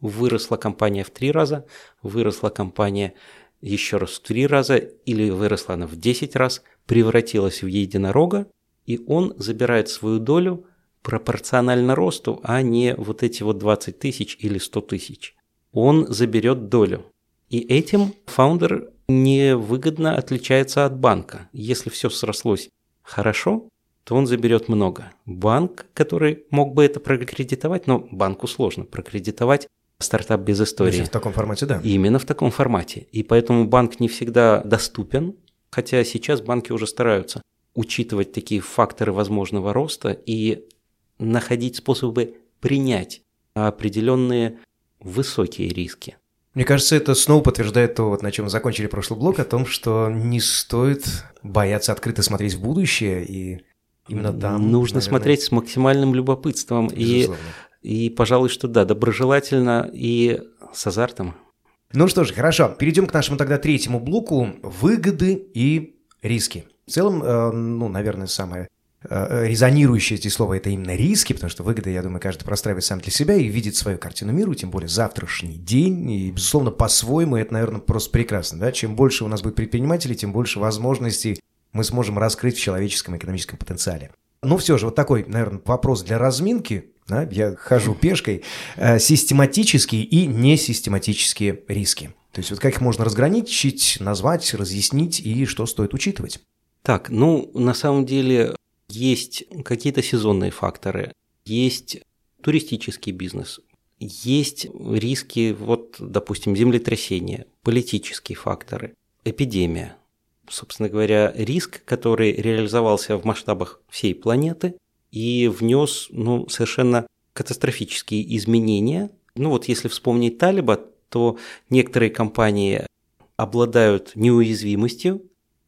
Выросла компания в три раза, выросла компания еще раз в три раза, или выросла она в 10 раз, превратилась в единорога, и он забирает свою долю пропорционально росту, а не вот эти вот 20 тысяч или 100 тысяч. Он заберет долю. И этим фаундер невыгодно отличается от банка. Если все срослось хорошо, то он заберет много. Банк, который мог бы это прокредитовать, но банку сложно прокредитовать стартап без истории. в таком формате, да. Именно в таком формате. И поэтому банк не всегда доступен, хотя сейчас банки уже стараются учитывать такие факторы возможного роста и находить способы принять определенные высокие риски. Мне кажется, это снова подтверждает то, вот, на чем мы закончили прошлый блок, о том, что не стоит бояться открыто смотреть в будущее, и именно там... Нужно наверное, смотреть с максимальным любопытством, и, и, пожалуй, что да, доброжелательно и с азартом. Ну что ж, хорошо, перейдем к нашему тогда третьему блоку – выгоды и риски. В целом, э, ну, наверное, самое Э, резонирующее здесь слово – это именно риски, потому что выгода, я думаю, каждый простраивает сам для себя и видит свою картину миру, тем более завтрашний день, и, безусловно, по-своему это, наверное, просто прекрасно, да, чем больше у нас будет предпринимателей, тем больше возможностей мы сможем раскрыть в человеческом экономическом потенциале. Но все же, вот такой, наверное, вопрос для разминки, да, я хожу пешкой, э, систематические и несистематические риски. То есть вот как их можно разграничить, назвать, разъяснить и что стоит учитывать? Так, ну, на самом деле, есть какие-то сезонные факторы, есть туристический бизнес, есть риски, вот, допустим, землетрясения, политические факторы, эпидемия. Собственно говоря, риск, который реализовался в масштабах всей планеты и внес ну, совершенно катастрофические изменения. Ну вот если вспомнить Талиба, то некоторые компании обладают неуязвимостью,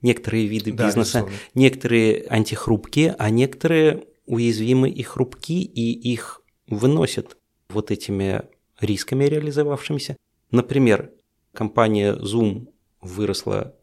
некоторые виды да, бизнеса, безусловно. некоторые антихрупкие, а некоторые уязвимы и хрупки, и их выносят вот этими рисками реализовавшимися. Например, компания Zoom выросла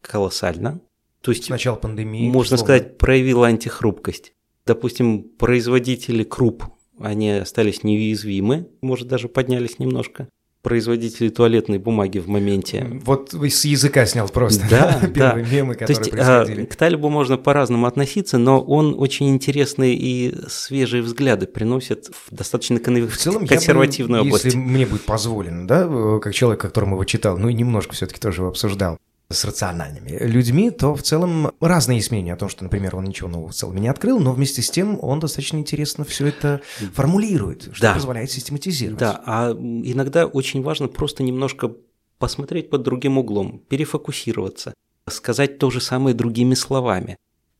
колоссально. То есть, С начала пандемии. Можно условно. сказать, проявила антихрупкость. Допустим, производители круп, они остались неуязвимы, может, даже поднялись немножко производители туалетной бумаги в моменте. Вот с языка снял просто да, [laughs] первые да. мемы, которые То есть, происходили. К Талибу можно по-разному относиться, но он очень интересные и свежие взгляды приносит в достаточно в целом, консервативную бы, область. Если мне будет позволено, да, как человек, которому его читал, ну и немножко все-таки тоже его обсуждал, с рациональными людьми, то в целом разные есть мнения о том, что, например, он ничего нового в целом не открыл, но вместе с тем он достаточно интересно все это формулирует, что да. позволяет систематизировать. Да, а иногда очень важно просто немножко посмотреть под другим углом, перефокусироваться, сказать то же самое другими словами.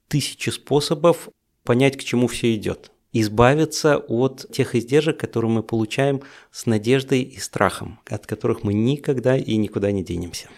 Тысячи способов понять, к чему все идет. Избавиться от тех издержек, которые мы получаем с надеждой и страхом, от которых мы никогда и никуда не денемся.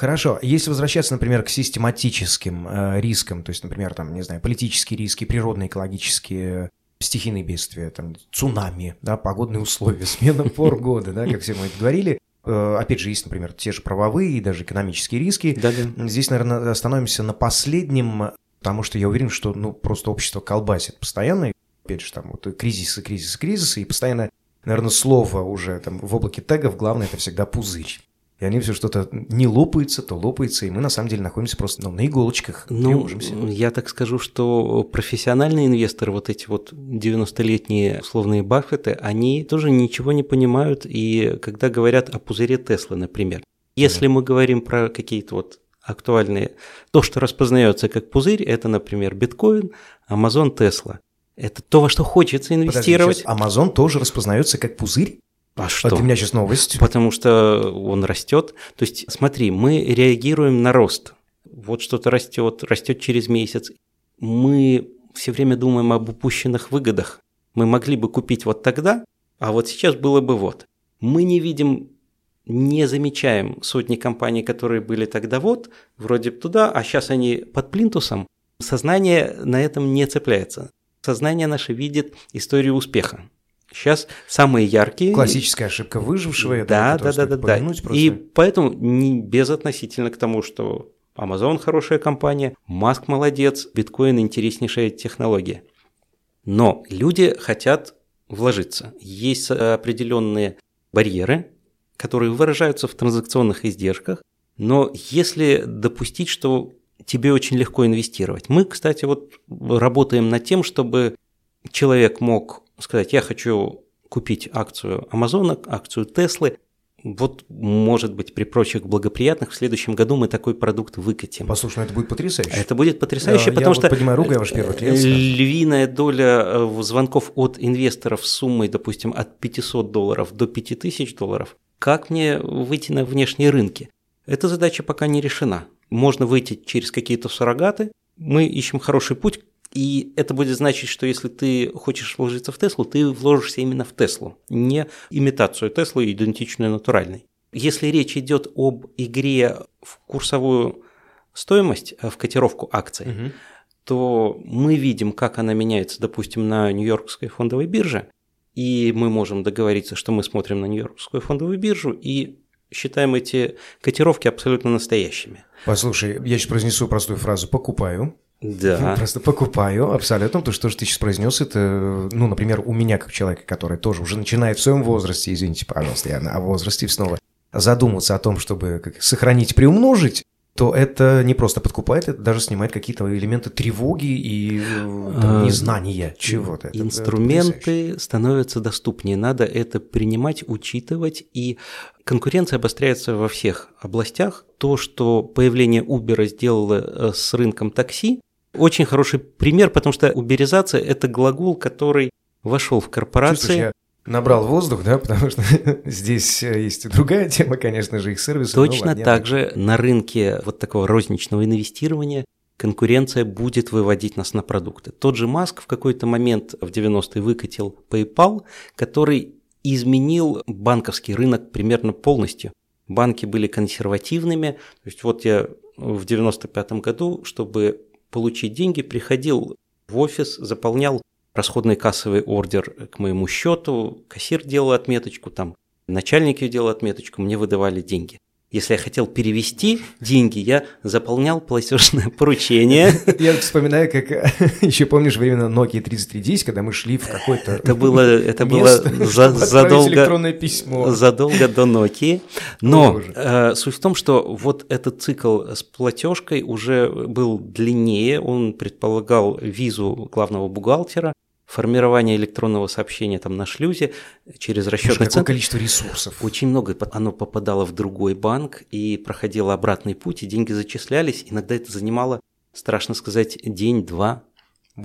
Хорошо. Если возвращаться, например, к систематическим э, рискам, то есть, например, там, не знаю, политические риски, природные, экологические, стихийные бедствия, там, цунами, да, погодные условия, [laughs] смена пор года, да, как все мы говорили. Э, опять же, есть, например, те же правовые и даже экономические риски. Да, да. Здесь, наверное, остановимся на последнем, потому что я уверен, что, ну, просто общество колбасит постоянно. Опять же, там, вот кризисы, кризисы, кризисы, и постоянно, наверное, слово уже там в облаке тегов, главное, это всегда пузырь и они все что-то не лопаются, то лопается, и мы на самом деле находимся просто ну, на иголочках, ну, Я так скажу, что профессиональные инвесторы, вот эти вот 90-летние условные Баффеты, они тоже ничего не понимают, и когда говорят о пузыре Теслы, например, если мы говорим про какие-то вот актуальные, то, что распознается как пузырь, это, например, биткоин, Amazon, Tesla. Это то, во что хочется инвестировать. Подожди, Amazon тоже распознается как пузырь? А что? Для меня сейчас новость. Потому что он растет. То есть, смотри, мы реагируем на рост. Вот что-то растет, растет через месяц. Мы все время думаем об упущенных выгодах. Мы могли бы купить вот тогда, а вот сейчас было бы вот. Мы не видим, не замечаем сотни компаний, которые были тогда вот, вроде туда, а сейчас они под плинтусом. Сознание на этом не цепляется. Сознание наше видит историю успеха Сейчас самые яркие. Классическая ошибка выжившего. Да, думаю, да, да, да, да. И поэтому не безотносительно к тому, что Amazon хорошая компания, Маск молодец, биткоин интереснейшая технология. Но люди хотят вложиться. Есть определенные барьеры, которые выражаются в транзакционных издержках, но если допустить, что тебе очень легко инвестировать. Мы, кстати, вот работаем над тем, чтобы человек мог сказать, я хочу купить акцию Амазона, акцию Теслы, вот, может быть, при прочих благоприятных в следующем году мы такой продукт выкатим. Послушай, ну это будет потрясающе. Это будет потрясающе, я, потому я что вот понимаю, ругаю ваш первый клиент. львиная доля э, звонков от инвесторов с суммой, допустим, от 500 долларов до 5000 долларов. Как мне выйти на внешние рынки? Эта задача пока не решена. Можно выйти через какие-то суррогаты. Мы ищем хороший путь, и это будет значить, что если ты хочешь вложиться в Теслу, ты вложишься именно в Теслу, не имитацию Теслы, идентичную натуральной. Если речь идет об игре в курсовую стоимость, э, в котировку акций, угу. то мы видим, как она меняется, допустим, на Нью-Йоркской фондовой бирже, и мы можем договориться, что мы смотрим на Нью-Йоркскую фондовую биржу и считаем эти котировки абсолютно настоящими. Послушай, я сейчас произнесу простую фразу «покупаю», да. Просто покупаю абсолютно. То, что ты сейчас произнес, это, ну, например, у меня, как человека, который тоже уже начинает в своем возрасте, извините, пожалуйста, я о возрасте снова, задуматься о том, чтобы как, сохранить, приумножить, то это не просто подкупает, это даже снимает какие-то элементы тревоги и там, а, незнания чего-то. Инструменты это становятся доступнее, надо это принимать, учитывать, и конкуренция обостряется во всех областях. То, что появление Uber сделало э, с рынком такси, очень хороший пример, потому что уберизация – это глагол, который вошел в корпорации. я набрал воздух, да, [laughs] потому что здесь э, есть и другая тема, конечно же, их сервисы. Точно так же на рынке вот такого розничного инвестирования конкуренция будет выводить нас на продукты. Тот же Маск в какой-то момент в 90-е выкатил PayPal, который изменил банковский рынок примерно полностью. Банки были консервативными. То есть вот я в 95 году, чтобы получить деньги, приходил в офис, заполнял расходный кассовый ордер к моему счету, кассир делал отметочку, там начальник делал отметочку, мне выдавали деньги. Если я хотел перевести деньги, я заполнял платежное [laughs] поручение. [laughs] Я вспоминаю, как [laughs] еще помнишь времена Nokia 3310, когда мы шли в какой-то Это было, это было задолго, письмо. задолго до Nokia. Но э, суть в том, что вот этот цикл с платежкой уже был длиннее, он предполагал визу главного бухгалтера, формирование электронного сообщения там на шлюзе через расчетный центр. количество ресурсов. Очень много. Оно попадало в другой банк и проходило обратный путь, и деньги зачислялись. Иногда это занимало, страшно сказать, день-два.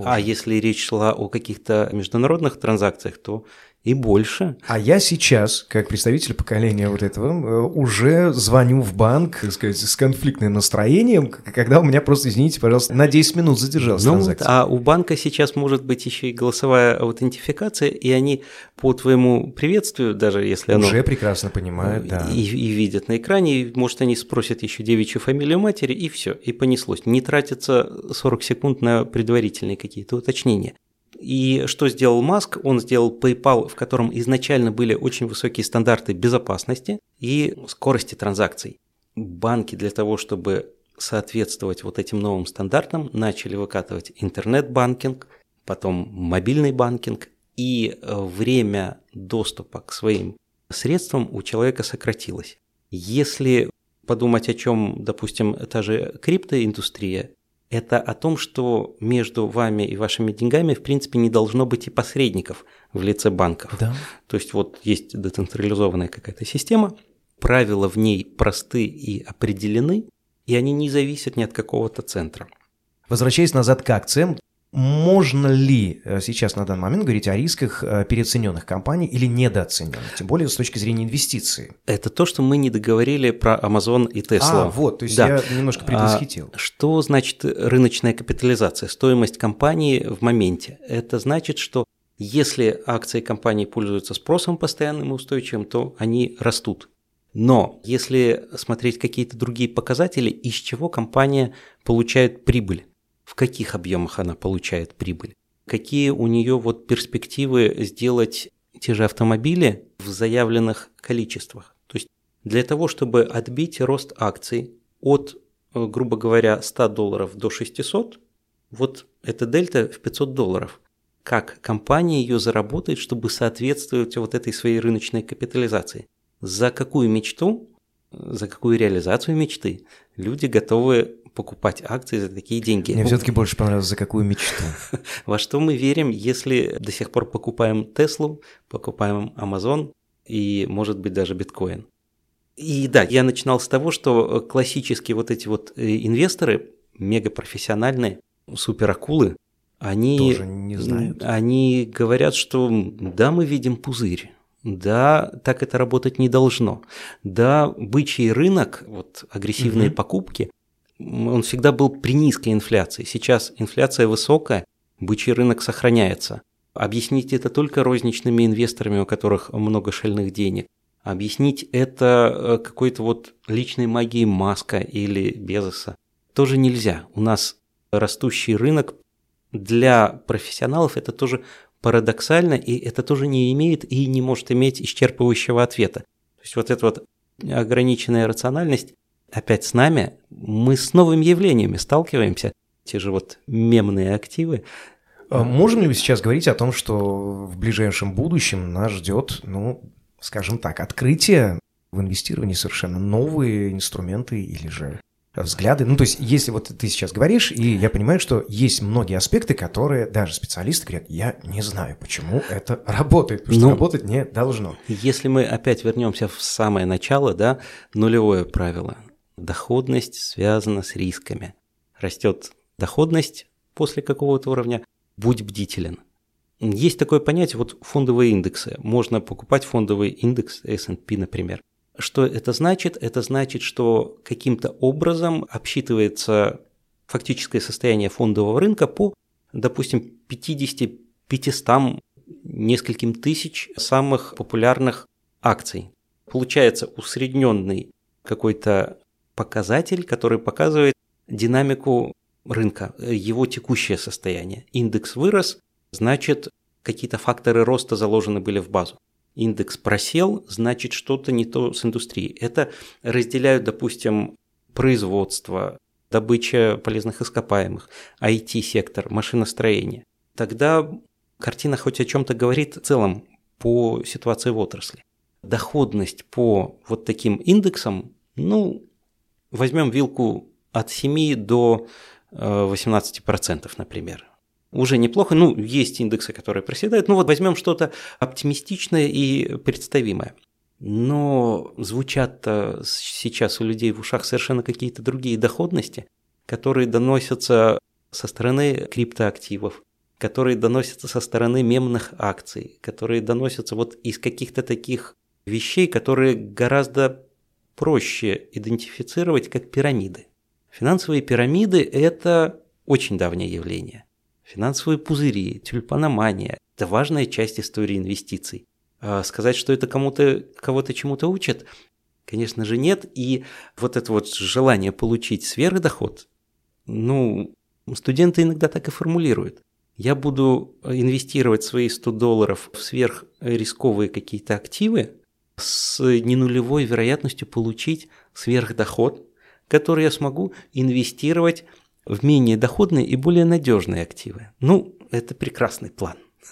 А если речь шла о каких-то международных транзакциях, то и больше. А я сейчас, как представитель поколения вот этого, э, уже звоню в банк, так сказать, с конфликтным настроением, когда у меня просто, извините, пожалуйста, на 10 минут задержалась ну, транзакция. А у банка сейчас может быть еще и голосовая аутентификация, и они по твоему приветствию, даже если оно... Уже прекрасно понимают, да. И, и видят на экране, и, может, они спросят еще девичью фамилию матери, и все, и понеслось. Не тратится 40 секунд на предварительные какие-то уточнения. И что сделал Маск? Он сделал PayPal, в котором изначально были очень высокие стандарты безопасности и скорости транзакций. Банки для того, чтобы соответствовать вот этим новым стандартам, начали выкатывать интернет-банкинг, потом мобильный банкинг, и э, время доступа к своим средствам у человека сократилось. Если подумать о чем, допустим, та же криптоиндустрия, это о том, что между вами и вашими деньгами, в принципе, не должно быть и посредников в лице банков. Да. То есть вот есть децентрализованная какая-то система, правила в ней просты и определены, и они не зависят ни от какого-то центра. Возвращаясь назад к акциям, можно ли э, сейчас на данный момент говорить о рисках э, переоцененных компаний или недооцененных, тем более с точки зрения инвестиций? Это то, что мы не договорили про Amazon и Tesla. А, вот, то есть да. я немножко предвосхитил. А, что значит рыночная капитализация, стоимость компании в моменте? Это значит, что если акции компании пользуются спросом постоянным и устойчивым, то они растут. Но если смотреть какие-то другие показатели, из чего компания получает прибыль, в каких объемах она получает прибыль, какие у нее вот перспективы сделать те же автомобили в заявленных количествах. То есть для того, чтобы отбить рост акций от, э, грубо говоря, 100 долларов до 600, вот эта дельта в 500 долларов. Как компания ее заработает, чтобы соответствовать вот этой своей рыночной капитализации? За какую мечту, за какую реализацию мечты люди готовы покупать акции за такие деньги. Мне все-таки больше понравилось, за какую мечту. [laughs] Во что мы верим, если до сих пор покупаем Теслу, покупаем Amazon и, может быть, даже биткоин. И да, я начинал с того, что классические вот эти вот э, инвесторы, мегапрофессиональные, суперакулы, они, Тоже не знают. они говорят, что да, мы видим пузырь, да, так это работать не должно. Да, бычий рынок, вот агрессивные угу. покупки, он всегда был при низкой инфляции. Сейчас инфляция высокая, бычий рынок сохраняется. Объяснить это только розничными инвесторами, у которых много шальных денег. Объяснить это э, какой-то вот личной магией Маска или Безоса тоже нельзя. У нас растущий рынок для профессионалов это тоже парадоксально, и это тоже не имеет и не может иметь исчерпывающего ответа. То есть вот эта вот ограниченная рациональность опять с нами, мы с новыми явлениями сталкиваемся. Те же вот мемные активы. А можем ли мы сейчас говорить о том, что в ближайшем будущем нас ждет, ну, скажем так, открытие в инвестировании совершенно новые инструменты или же взгляды. Ну, то есть, если вот ты сейчас говоришь, и я понимаю, что есть многие аспекты, которые даже специалисты говорят, я не знаю, почему это работает, потому что ну, работать не должно. Если мы опять вернемся в самое начало, да, нулевое правило. Доходность связана с рисками. Растет доходность после какого-то уровня, будь бдителен. Есть такое понятие, вот фондовые индексы. Можно покупать фондовый индекс S&P, например. Что это значит? Это значит, что каким-то образом обсчитывается фактическое состояние фондового рынка по, допустим, 50, 500, нескольким тысяч самых популярных акций. Получается усредненный какой-то показатель, который показывает динамику рынка, его текущее состояние. Индекс вырос, значит, какие-то факторы роста заложены были в базу индекс просел, значит что-то не то с индустрией. Это разделяют, допустим, производство, добыча полезных ископаемых, IT-сектор, машиностроение. Тогда картина хоть о чем-то говорит в целом по ситуации в отрасли. Доходность по вот таким индексам, ну, возьмем вилку от 7 до 18%, э, например уже неплохо. Ну, есть индексы, которые проседают. Ну вот возьмем что-то оптимистичное и представимое. Но звучат-то сейчас у людей в ушах совершенно какие-то другие доходности, которые доносятся со стороны криптоактивов, которые доносятся со стороны мемных акций, которые доносятся вот из каких-то таких вещей, которые гораздо проще идентифицировать как пирамиды. Финансовые пирамиды – это очень давнее явление. Финансовые пузыри, тюльпаномания – это важная часть истории инвестиций. А сказать, что это кому-то, кого-то чему-то учат, конечно же, нет. И вот это вот желание получить сверхдоход, ну, студенты иногда так и формулируют. Я буду инвестировать свои 100 долларов в сверхрисковые какие-то активы с ненулевой вероятностью получить сверхдоход, который я смогу инвестировать в менее доходные и более надежные активы. Ну, это прекрасный план. [laughs]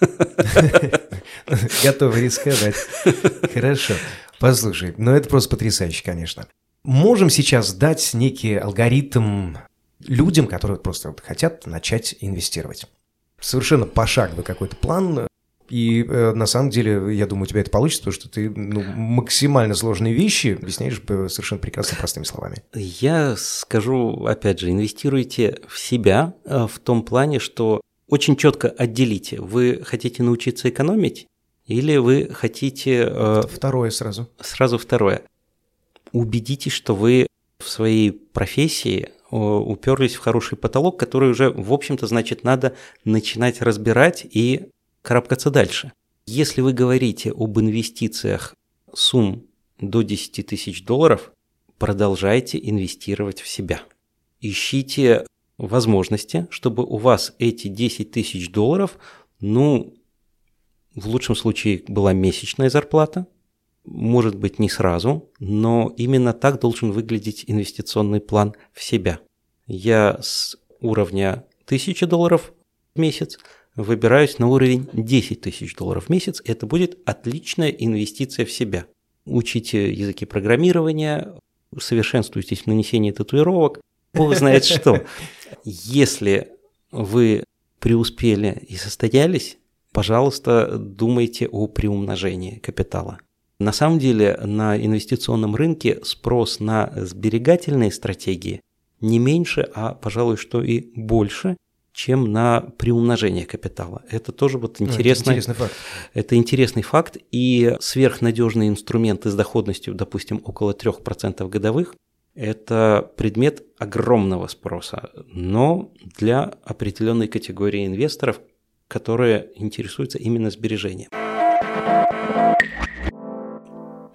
Готовы рисковать. Хорошо. Послушай, ну это просто потрясающе, конечно. Можем сейчас дать некий алгоритм людям, которые просто хотят начать инвестировать. Совершенно пошаговый какой-то план, и э, на самом деле, я думаю, у тебя это получится, потому что ты ну, максимально сложные вещи объясняешь совершенно прекрасно простыми словами. Я скажу, опять же, инвестируйте в себя э, в том плане, что очень четко отделите, вы хотите научиться экономить или вы хотите... Э, второе сразу. Сразу второе. Убедитесь, что вы в своей профессии э, уперлись в хороший потолок, который уже, в общем-то, значит, надо начинать разбирать и карабкаться дальше. Если вы говорите об инвестициях сумм до 10 тысяч долларов, продолжайте инвестировать в себя. Ищите возможности, чтобы у вас эти 10 тысяч долларов, ну, в лучшем случае была месячная зарплата, может быть не сразу, но именно так должен выглядеть инвестиционный план в себя. Я с уровня 1000 долларов в месяц выбираюсь на уровень 10 тысяч долларов в месяц. Это будет отличная инвестиция в себя. Учите языки программирования, совершенствуйтесь в нанесении татуировок, бог знает что. Если вы преуспели и состоялись, пожалуйста, думайте о приумножении капитала. На самом деле на инвестиционном рынке спрос на сберегательные стратегии не меньше, а, пожалуй, что и больше, чем на приумножение капитала. Это тоже вот интересный, ну, это интересный факт. Это интересный факт, и сверхнадежные инструменты с доходностью, допустим, около 3% годовых, это предмет огромного спроса, но для определенной категории инвесторов, которые интересуются именно сбережением.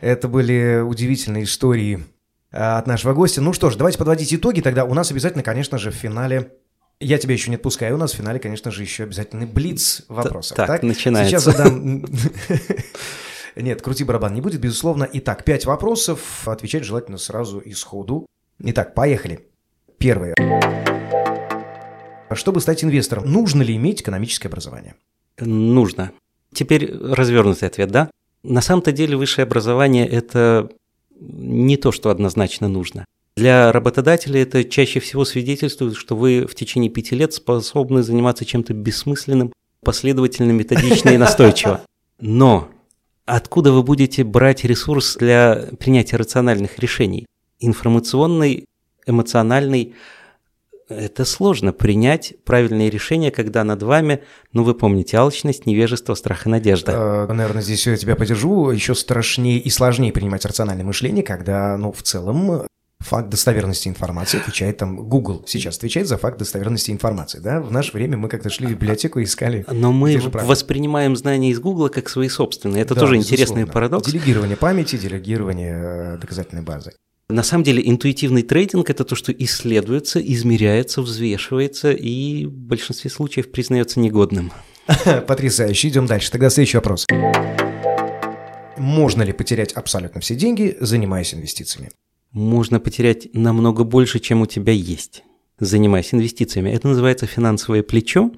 Это были удивительные истории а, от нашего гостя. Ну что ж, давайте подводить итоги. Тогда у нас обязательно, конечно же, в финале я тебя еще не отпускаю. У нас в финале, конечно же, еще обязательный блиц вопросов. Так, так? начинается. Сейчас задам... [laughs] Нет, крути барабан не будет, безусловно. Итак, пять вопросов. Отвечать желательно сразу и сходу. Итак, поехали. Первое. Чтобы стать инвестором, нужно ли иметь экономическое образование? Нужно. Теперь развернутый ответ, да? На самом-то деле высшее образование – это не то, что однозначно нужно. Для работодателя это чаще всего свидетельствует, что вы в течение пяти лет способны заниматься чем-то бессмысленным, последовательно, методично и настойчиво. Но откуда вы будете брать ресурс для принятия рациональных решений? Информационный, эмоциональный, это сложно принять правильные решения, когда над вами, ну вы помните, алчность, невежество, страх и надежда. Э, наверное, здесь я тебя поддержу. Еще страшнее и сложнее принимать рациональное мышление, когда, ну, в целом факт достоверности информации отвечает там Google сейчас отвечает за факт достоверности информации, да? В наше время мы как-то шли в библиотеку и искали. Но мы воспринимаем знания из Google как свои собственные. Это да, тоже безусловно. интересный парадокс. Делегирование памяти, делегирование э, доказательной базы. На самом деле интуитивный трейдинг – это то, что исследуется, измеряется, взвешивается и в большинстве случаев признается негодным. [laughs] Потрясающе. Идем дальше. Тогда следующий вопрос. Можно ли потерять абсолютно все деньги, занимаясь инвестициями? Можно потерять намного больше, чем у тебя есть, занимаясь инвестициями. Это называется финансовое плечо.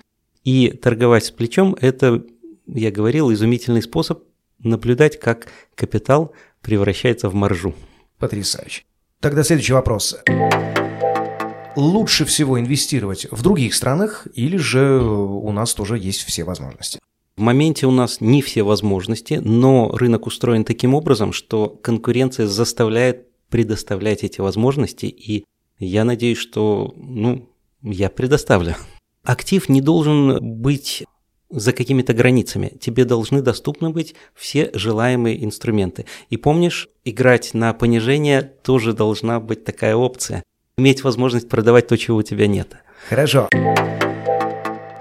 И торговать с плечом – это, я говорил, изумительный способ наблюдать, как капитал превращается в маржу. Потрясающе. Тогда следующий вопрос. Лучше всего инвестировать в других странах или же у нас тоже есть все возможности? В моменте у нас не все возможности, но рынок устроен таким образом, что конкуренция заставляет предоставлять эти возможности, и я надеюсь, что ну, я предоставлю. Актив не должен быть за какими-то границами. Тебе должны доступны быть все желаемые инструменты. И помнишь, играть на понижение тоже должна быть такая опция. Иметь возможность продавать то, чего у тебя нет. Хорошо.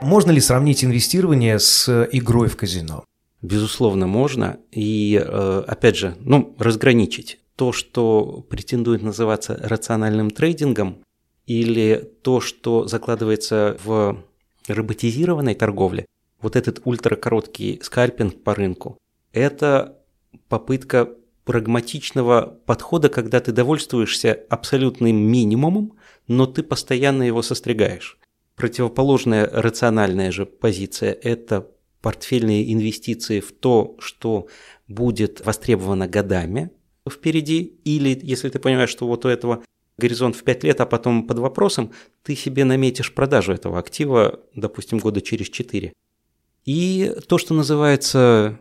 Можно ли сравнить инвестирование с игрой в казино? Безусловно, можно. И, э, опять же, ну, разграничить то, что претендует называться рациональным трейдингом, или то, что закладывается в роботизированной торговле, вот этот ультракороткий скальпинг по рынку, это попытка прагматичного подхода, когда ты довольствуешься абсолютным минимумом, но ты постоянно его состригаешь. Противоположная рациональная же позиция – это портфельные инвестиции в то, что будет востребовано годами впереди, или если ты понимаешь, что вот у этого горизонт в 5 лет, а потом под вопросом, ты себе наметишь продажу этого актива, допустим, года через 4. И то, что называется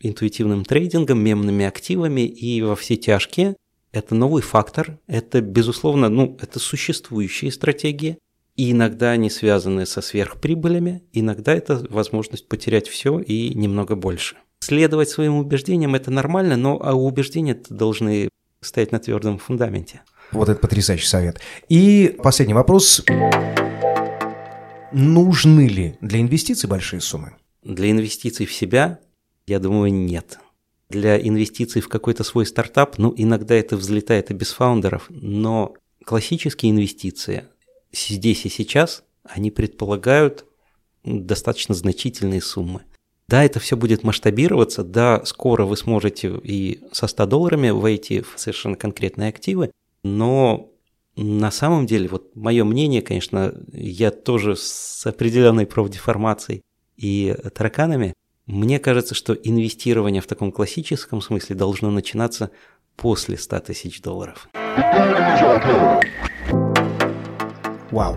интуитивным трейдингом, мемными активами и во все тяжкие, это новый фактор, это, безусловно, ну, это существующие стратегии, и иногда они связаны со сверхприбылями, иногда это возможность потерять все и немного больше. Следовать своим убеждениям – это нормально, но а убеждения должны стоять на твердом фундаменте. Вот это потрясающий совет. И последний вопрос. Нужны ли для инвестиций большие суммы? Для инвестиций в себя, я думаю, нет. Для инвестиций в какой-то свой стартап, ну, иногда это взлетает и без фаундеров, но классические инвестиции здесь и сейчас, они предполагают достаточно значительные суммы. Да, это все будет масштабироваться, да, скоро вы сможете и со 100 долларами войти в совершенно конкретные активы, но на самом деле, вот мое мнение, конечно, я тоже с определенной профдеформацией и тараканами, мне кажется, что инвестирование в таком классическом смысле должно начинаться после 100 тысяч долларов. Вау.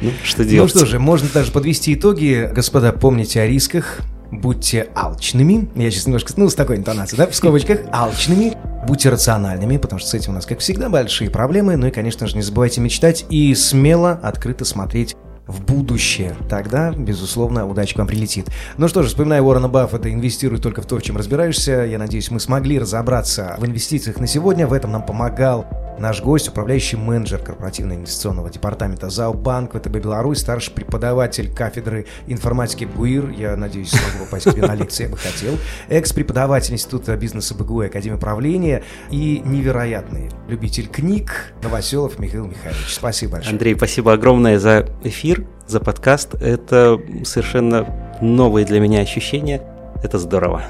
Ну, что делать? Ну что же, можно даже подвести итоги. Господа, помните о рисках, будьте алчными. Я сейчас немножко, ну, с такой интонацией, да, в скобочках, алчными. Будьте рациональными, потому что с этим у нас, как всегда, большие проблемы. Ну и, конечно же, не забывайте мечтать и смело, открыто смотреть в будущее. Тогда, безусловно, удача к вам прилетит. Ну что же, вспоминая Уоррена Баффета, инвестируй только в то, в чем разбираешься. Я надеюсь, мы смогли разобраться в инвестициях на сегодня. В этом нам помогал Наш гость, управляющий менеджер корпоративно-инвестиционного департамента ЗАО Банк ВТБ Беларусь, старший преподаватель кафедры информатики БУИР, я надеюсь, смогу попасть к тебе на лекции, я бы хотел, экс-преподаватель Института бизнеса БГУ и Академии управления и невероятный любитель книг Новоселов Михаил Михайлович. Спасибо большое. Андрей, спасибо огромное за эфир, за подкаст. Это совершенно новые для меня ощущения. Это здорово.